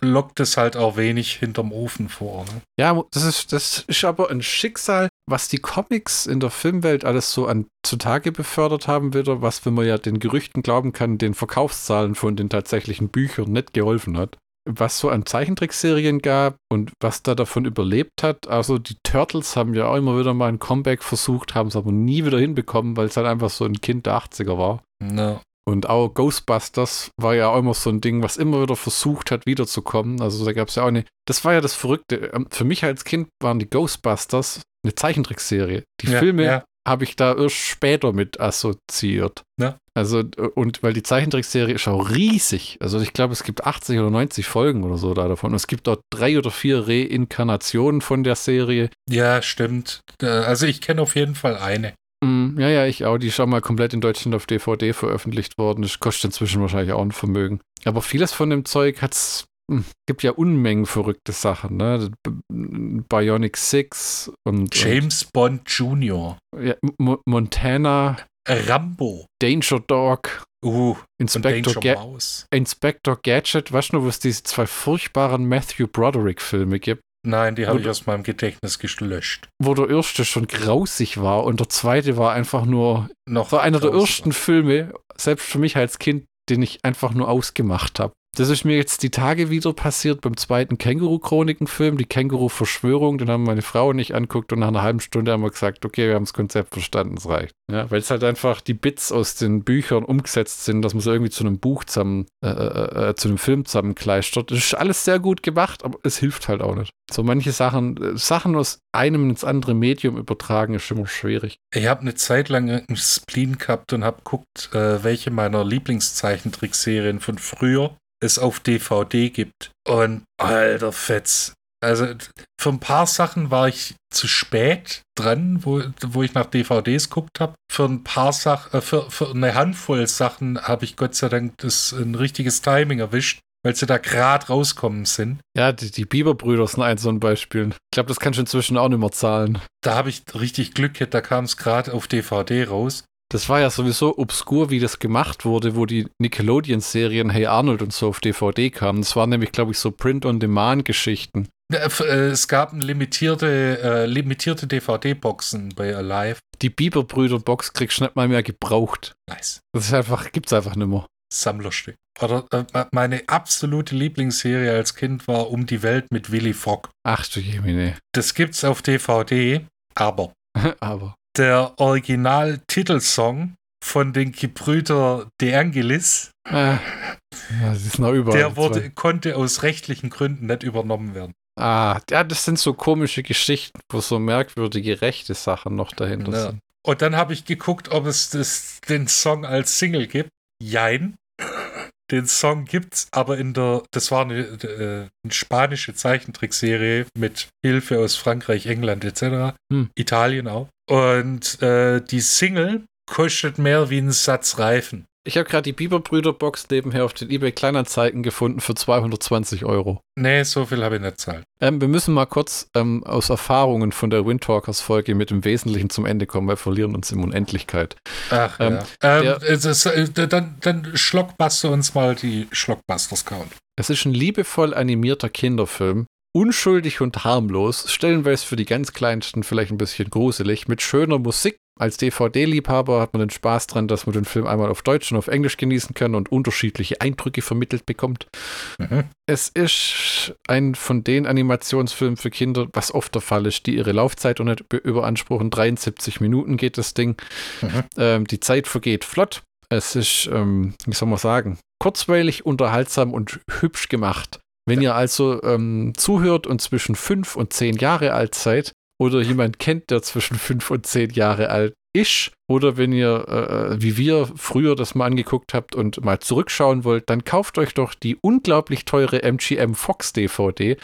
lockt es halt auch wenig hinterm Ofen vor. Ne? Ja, das ist, das ist aber ein Schicksal, was die Comics in der Filmwelt alles so an zutage befördert haben, wieder, was, wenn man ja den Gerüchten glauben kann, den Verkaufszahlen von den tatsächlichen Büchern nicht geholfen hat was so an Zeichentrickserien gab und was da davon überlebt hat. Also die Turtles haben ja auch immer wieder mal ein Comeback versucht, haben es aber nie wieder hinbekommen, weil es halt einfach so ein Kind der 80er war. No. Und auch Ghostbusters war ja auch immer so ein Ding, was immer wieder versucht hat, wiederzukommen. Also da gab es ja auch eine. Das war ja das Verrückte. Ähm, für mich als Kind waren die Ghostbusters eine Zeichentrickserie. Die ja, Filme ja habe ich da erst später mit assoziiert. Ja. Also, und weil die Zeichentrickserie ist auch riesig. Also, ich glaube, es gibt 80 oder 90 Folgen oder so da davon. Und es gibt dort drei oder vier Reinkarnationen von der Serie. Ja, stimmt. Äh, also, ich kenne auf jeden Fall eine. Mm, ja, ja, ich auch. Die ist schon mal komplett in Deutschland auf DVD veröffentlicht worden. Das kostet inzwischen wahrscheinlich auch ein Vermögen. Aber vieles von dem Zeug hat es gibt ja Unmengen verrückte Sachen, ne? Bionic Six und James und, Bond Jr. Ja, Mo Montana. Rambo. Danger Dog. Uh, Inspector, Ga Inspector Gadget. Weißt du, wo es diese zwei furchtbaren Matthew Broderick-Filme gibt? Nein, die habe ich aus meinem Gedächtnis gelöscht. Wo der erste schon grausig war und der zweite war einfach nur noch so einer der ersten Filme, selbst für mich als Kind, den ich einfach nur ausgemacht habe. Das ist mir jetzt die Tage wieder passiert beim zweiten Känguru-Chroniken-Film, die Känguru-Verschwörung. Den haben meine Frau nicht anguckt und nach einer halben Stunde haben wir gesagt, okay, wir haben das Konzept verstanden, es reicht. Ja, weil es halt einfach die Bits aus den Büchern umgesetzt sind, dass man so irgendwie zu einem Buch zusammen, äh, äh, äh, zu einem Film zusammenkleistert. Das ist alles sehr gut gemacht, aber es hilft halt auch nicht. So manche Sachen, äh, Sachen aus einem ins andere Medium übertragen, ist immer schwierig. Ich habe eine Zeit lang einen Spleen gehabt und habe geguckt, äh, welche meiner Lieblingszeichentrickserien von früher es auf DVD gibt. Und alter Fetz. Also für ein paar Sachen war ich zu spät dran, wo, wo ich nach DVDs geguckt habe. Für ein paar Sachen, äh, für, für eine Handvoll Sachen habe ich Gott sei Dank das ein richtiges Timing erwischt, weil sie da gerade rauskommen sind. Ja, die, die Bieber-Brüder sind ein so ein Beispiel. Ich glaube, das kannst du inzwischen auch nicht mehr zahlen. Da habe ich richtig Glück gehabt, da kam es gerade auf DVD raus. Das war ja sowieso obskur, wie das gemacht wurde, wo die Nickelodeon-Serien Hey Arnold und so auf DVD kamen. Das waren nämlich, glaube ich, so Print-on-Demand-Geschichten. Äh, es gab limitierte, äh, limitierte DVD-Boxen bei Alive. Die Bieber-Brüder-Box kriegst du nicht mal mehr gebraucht. Nice. Das ist einfach, gibt's einfach nicht mehr. Sammlerstück. Oder äh, meine absolute Lieblingsserie als Kind war Um die Welt mit Willy Fogg. Ach du Jemine. Das gibt's auf DVD, aber. aber der Original-Titelsong von den Gebrüder De Angelis. Äh, das ist noch überall. Der wurde, konnte aus rechtlichen Gründen nicht übernommen werden. Ah, ja, das sind so komische Geschichten, wo so merkwürdige rechte Sachen noch dahinter ja. sind. Und dann habe ich geguckt, ob es das, den Song als Single gibt. Jein. Den Song gibt's, aber in der, das war eine, äh, eine spanische Zeichentrickserie mit Hilfe aus Frankreich, England etc. Hm. Italien auch. Und äh, die Single kostet mehr wie ein Satz Reifen. Ich habe gerade die Bieber-Brüder-Box nebenher auf den eBay Kleinanzeigen gefunden für 220 Euro. Nee, so viel habe ich nicht zahlt. Ähm, wir müssen mal kurz ähm, aus Erfahrungen von der Windtalkers-Folge mit dem Wesentlichen zum Ende kommen, weil wir verlieren uns in Unendlichkeit. Ach ähm, ja. Ähm, das, äh, dann, dann schlockbuster uns mal die Schlockbusters-Count. Es ist ein liebevoll animierter Kinderfilm, unschuldig und harmlos, stellenweise für die ganz Kleinsten vielleicht ein bisschen gruselig, mit schöner Musik. Als DVD-Liebhaber hat man den Spaß dran, dass man den Film einmal auf Deutsch und auf Englisch genießen kann und unterschiedliche Eindrücke vermittelt bekommt. Mhm. Es ist ein von den Animationsfilmen für Kinder, was oft der Fall ist, die ihre Laufzeit und nicht überanspruchen. 73 Minuten geht das Ding. Mhm. Ähm, die Zeit vergeht flott. Es ist, ähm, wie soll man sagen, kurzweilig, unterhaltsam und hübsch gemacht. Wenn ihr also ähm, zuhört und zwischen fünf und zehn Jahre alt seid oder jemand kennt, der zwischen fünf und zehn Jahre alt ist oder wenn ihr, äh, wie wir früher das mal angeguckt habt und mal zurückschauen wollt, dann kauft euch doch die unglaublich teure MGM Fox DVD,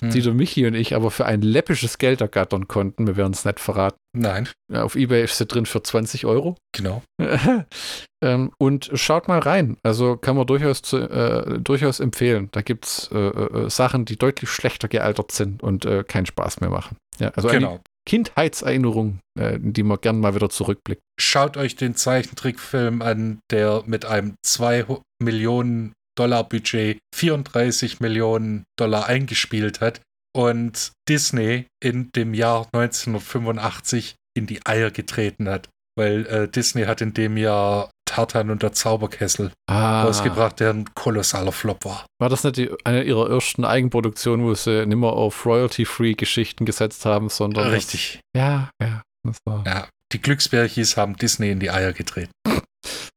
hm. die der Michi und ich aber für ein läppisches Geld ergattern konnten. Wir werden es nicht verraten. Nein. Auf Ebay ist sie drin für 20 Euro. Genau. ähm, und schaut mal rein. Also kann man durchaus, zu, äh, durchaus empfehlen. Da gibt es äh, äh, Sachen, die deutlich schlechter gealtert sind und äh, keinen Spaß mehr machen. Ja, also genau. Kindheitserinnerung, äh, die man gern mal wieder zurückblickt. Schaut euch den Zeichentrickfilm an, der mit einem 2 Millionen Dollar Budget 34 Millionen Dollar eingespielt hat und Disney in dem Jahr 1985 in die Eier getreten hat. Weil äh, Disney hat in dem Jahr Tartan und der Zauberkessel ah. rausgebracht, der ein kolossaler Flop war. War das nicht die, eine ihrer ersten Eigenproduktionen, wo sie nicht mehr auf Royalty-Free-Geschichten gesetzt haben, sondern. Richtig. Das, ja, ja. Das war. Ja, die Glücksbärchis haben Disney in die Eier getreten.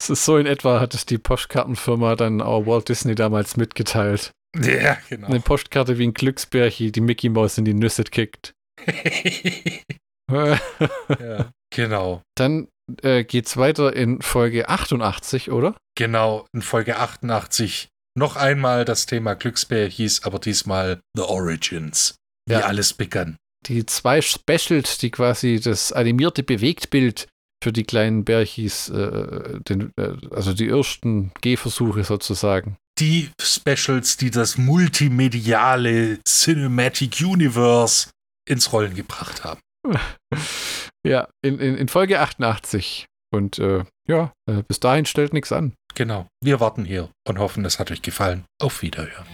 Es ist so in etwa, hat es die Postkartenfirma dann auch Walt Disney damals mitgeteilt. Ja, genau. Eine Postkarte wie ein Glücksbärchi, die Mickey Mouse in die Nüsse kickt. ja, genau. Dann äh, es weiter in Folge 88, oder? Genau, in Folge 88 noch einmal das Thema Glücksbär hieß aber diesmal The Origins, wie ja. alles begann. Die zwei Specials, die quasi das animierte Bewegtbild für die kleinen Bärchis, äh, den, äh, also die ersten Gehversuche sozusagen. Die Specials, die das multimediale Cinematic Universe ins Rollen gebracht haben. ja, in, in, in, Folge 88. Und äh, ja, äh, bis dahin stellt nichts an. Genau. Wir warten hier und hoffen, es hat euch gefallen. Auf Wiederhören.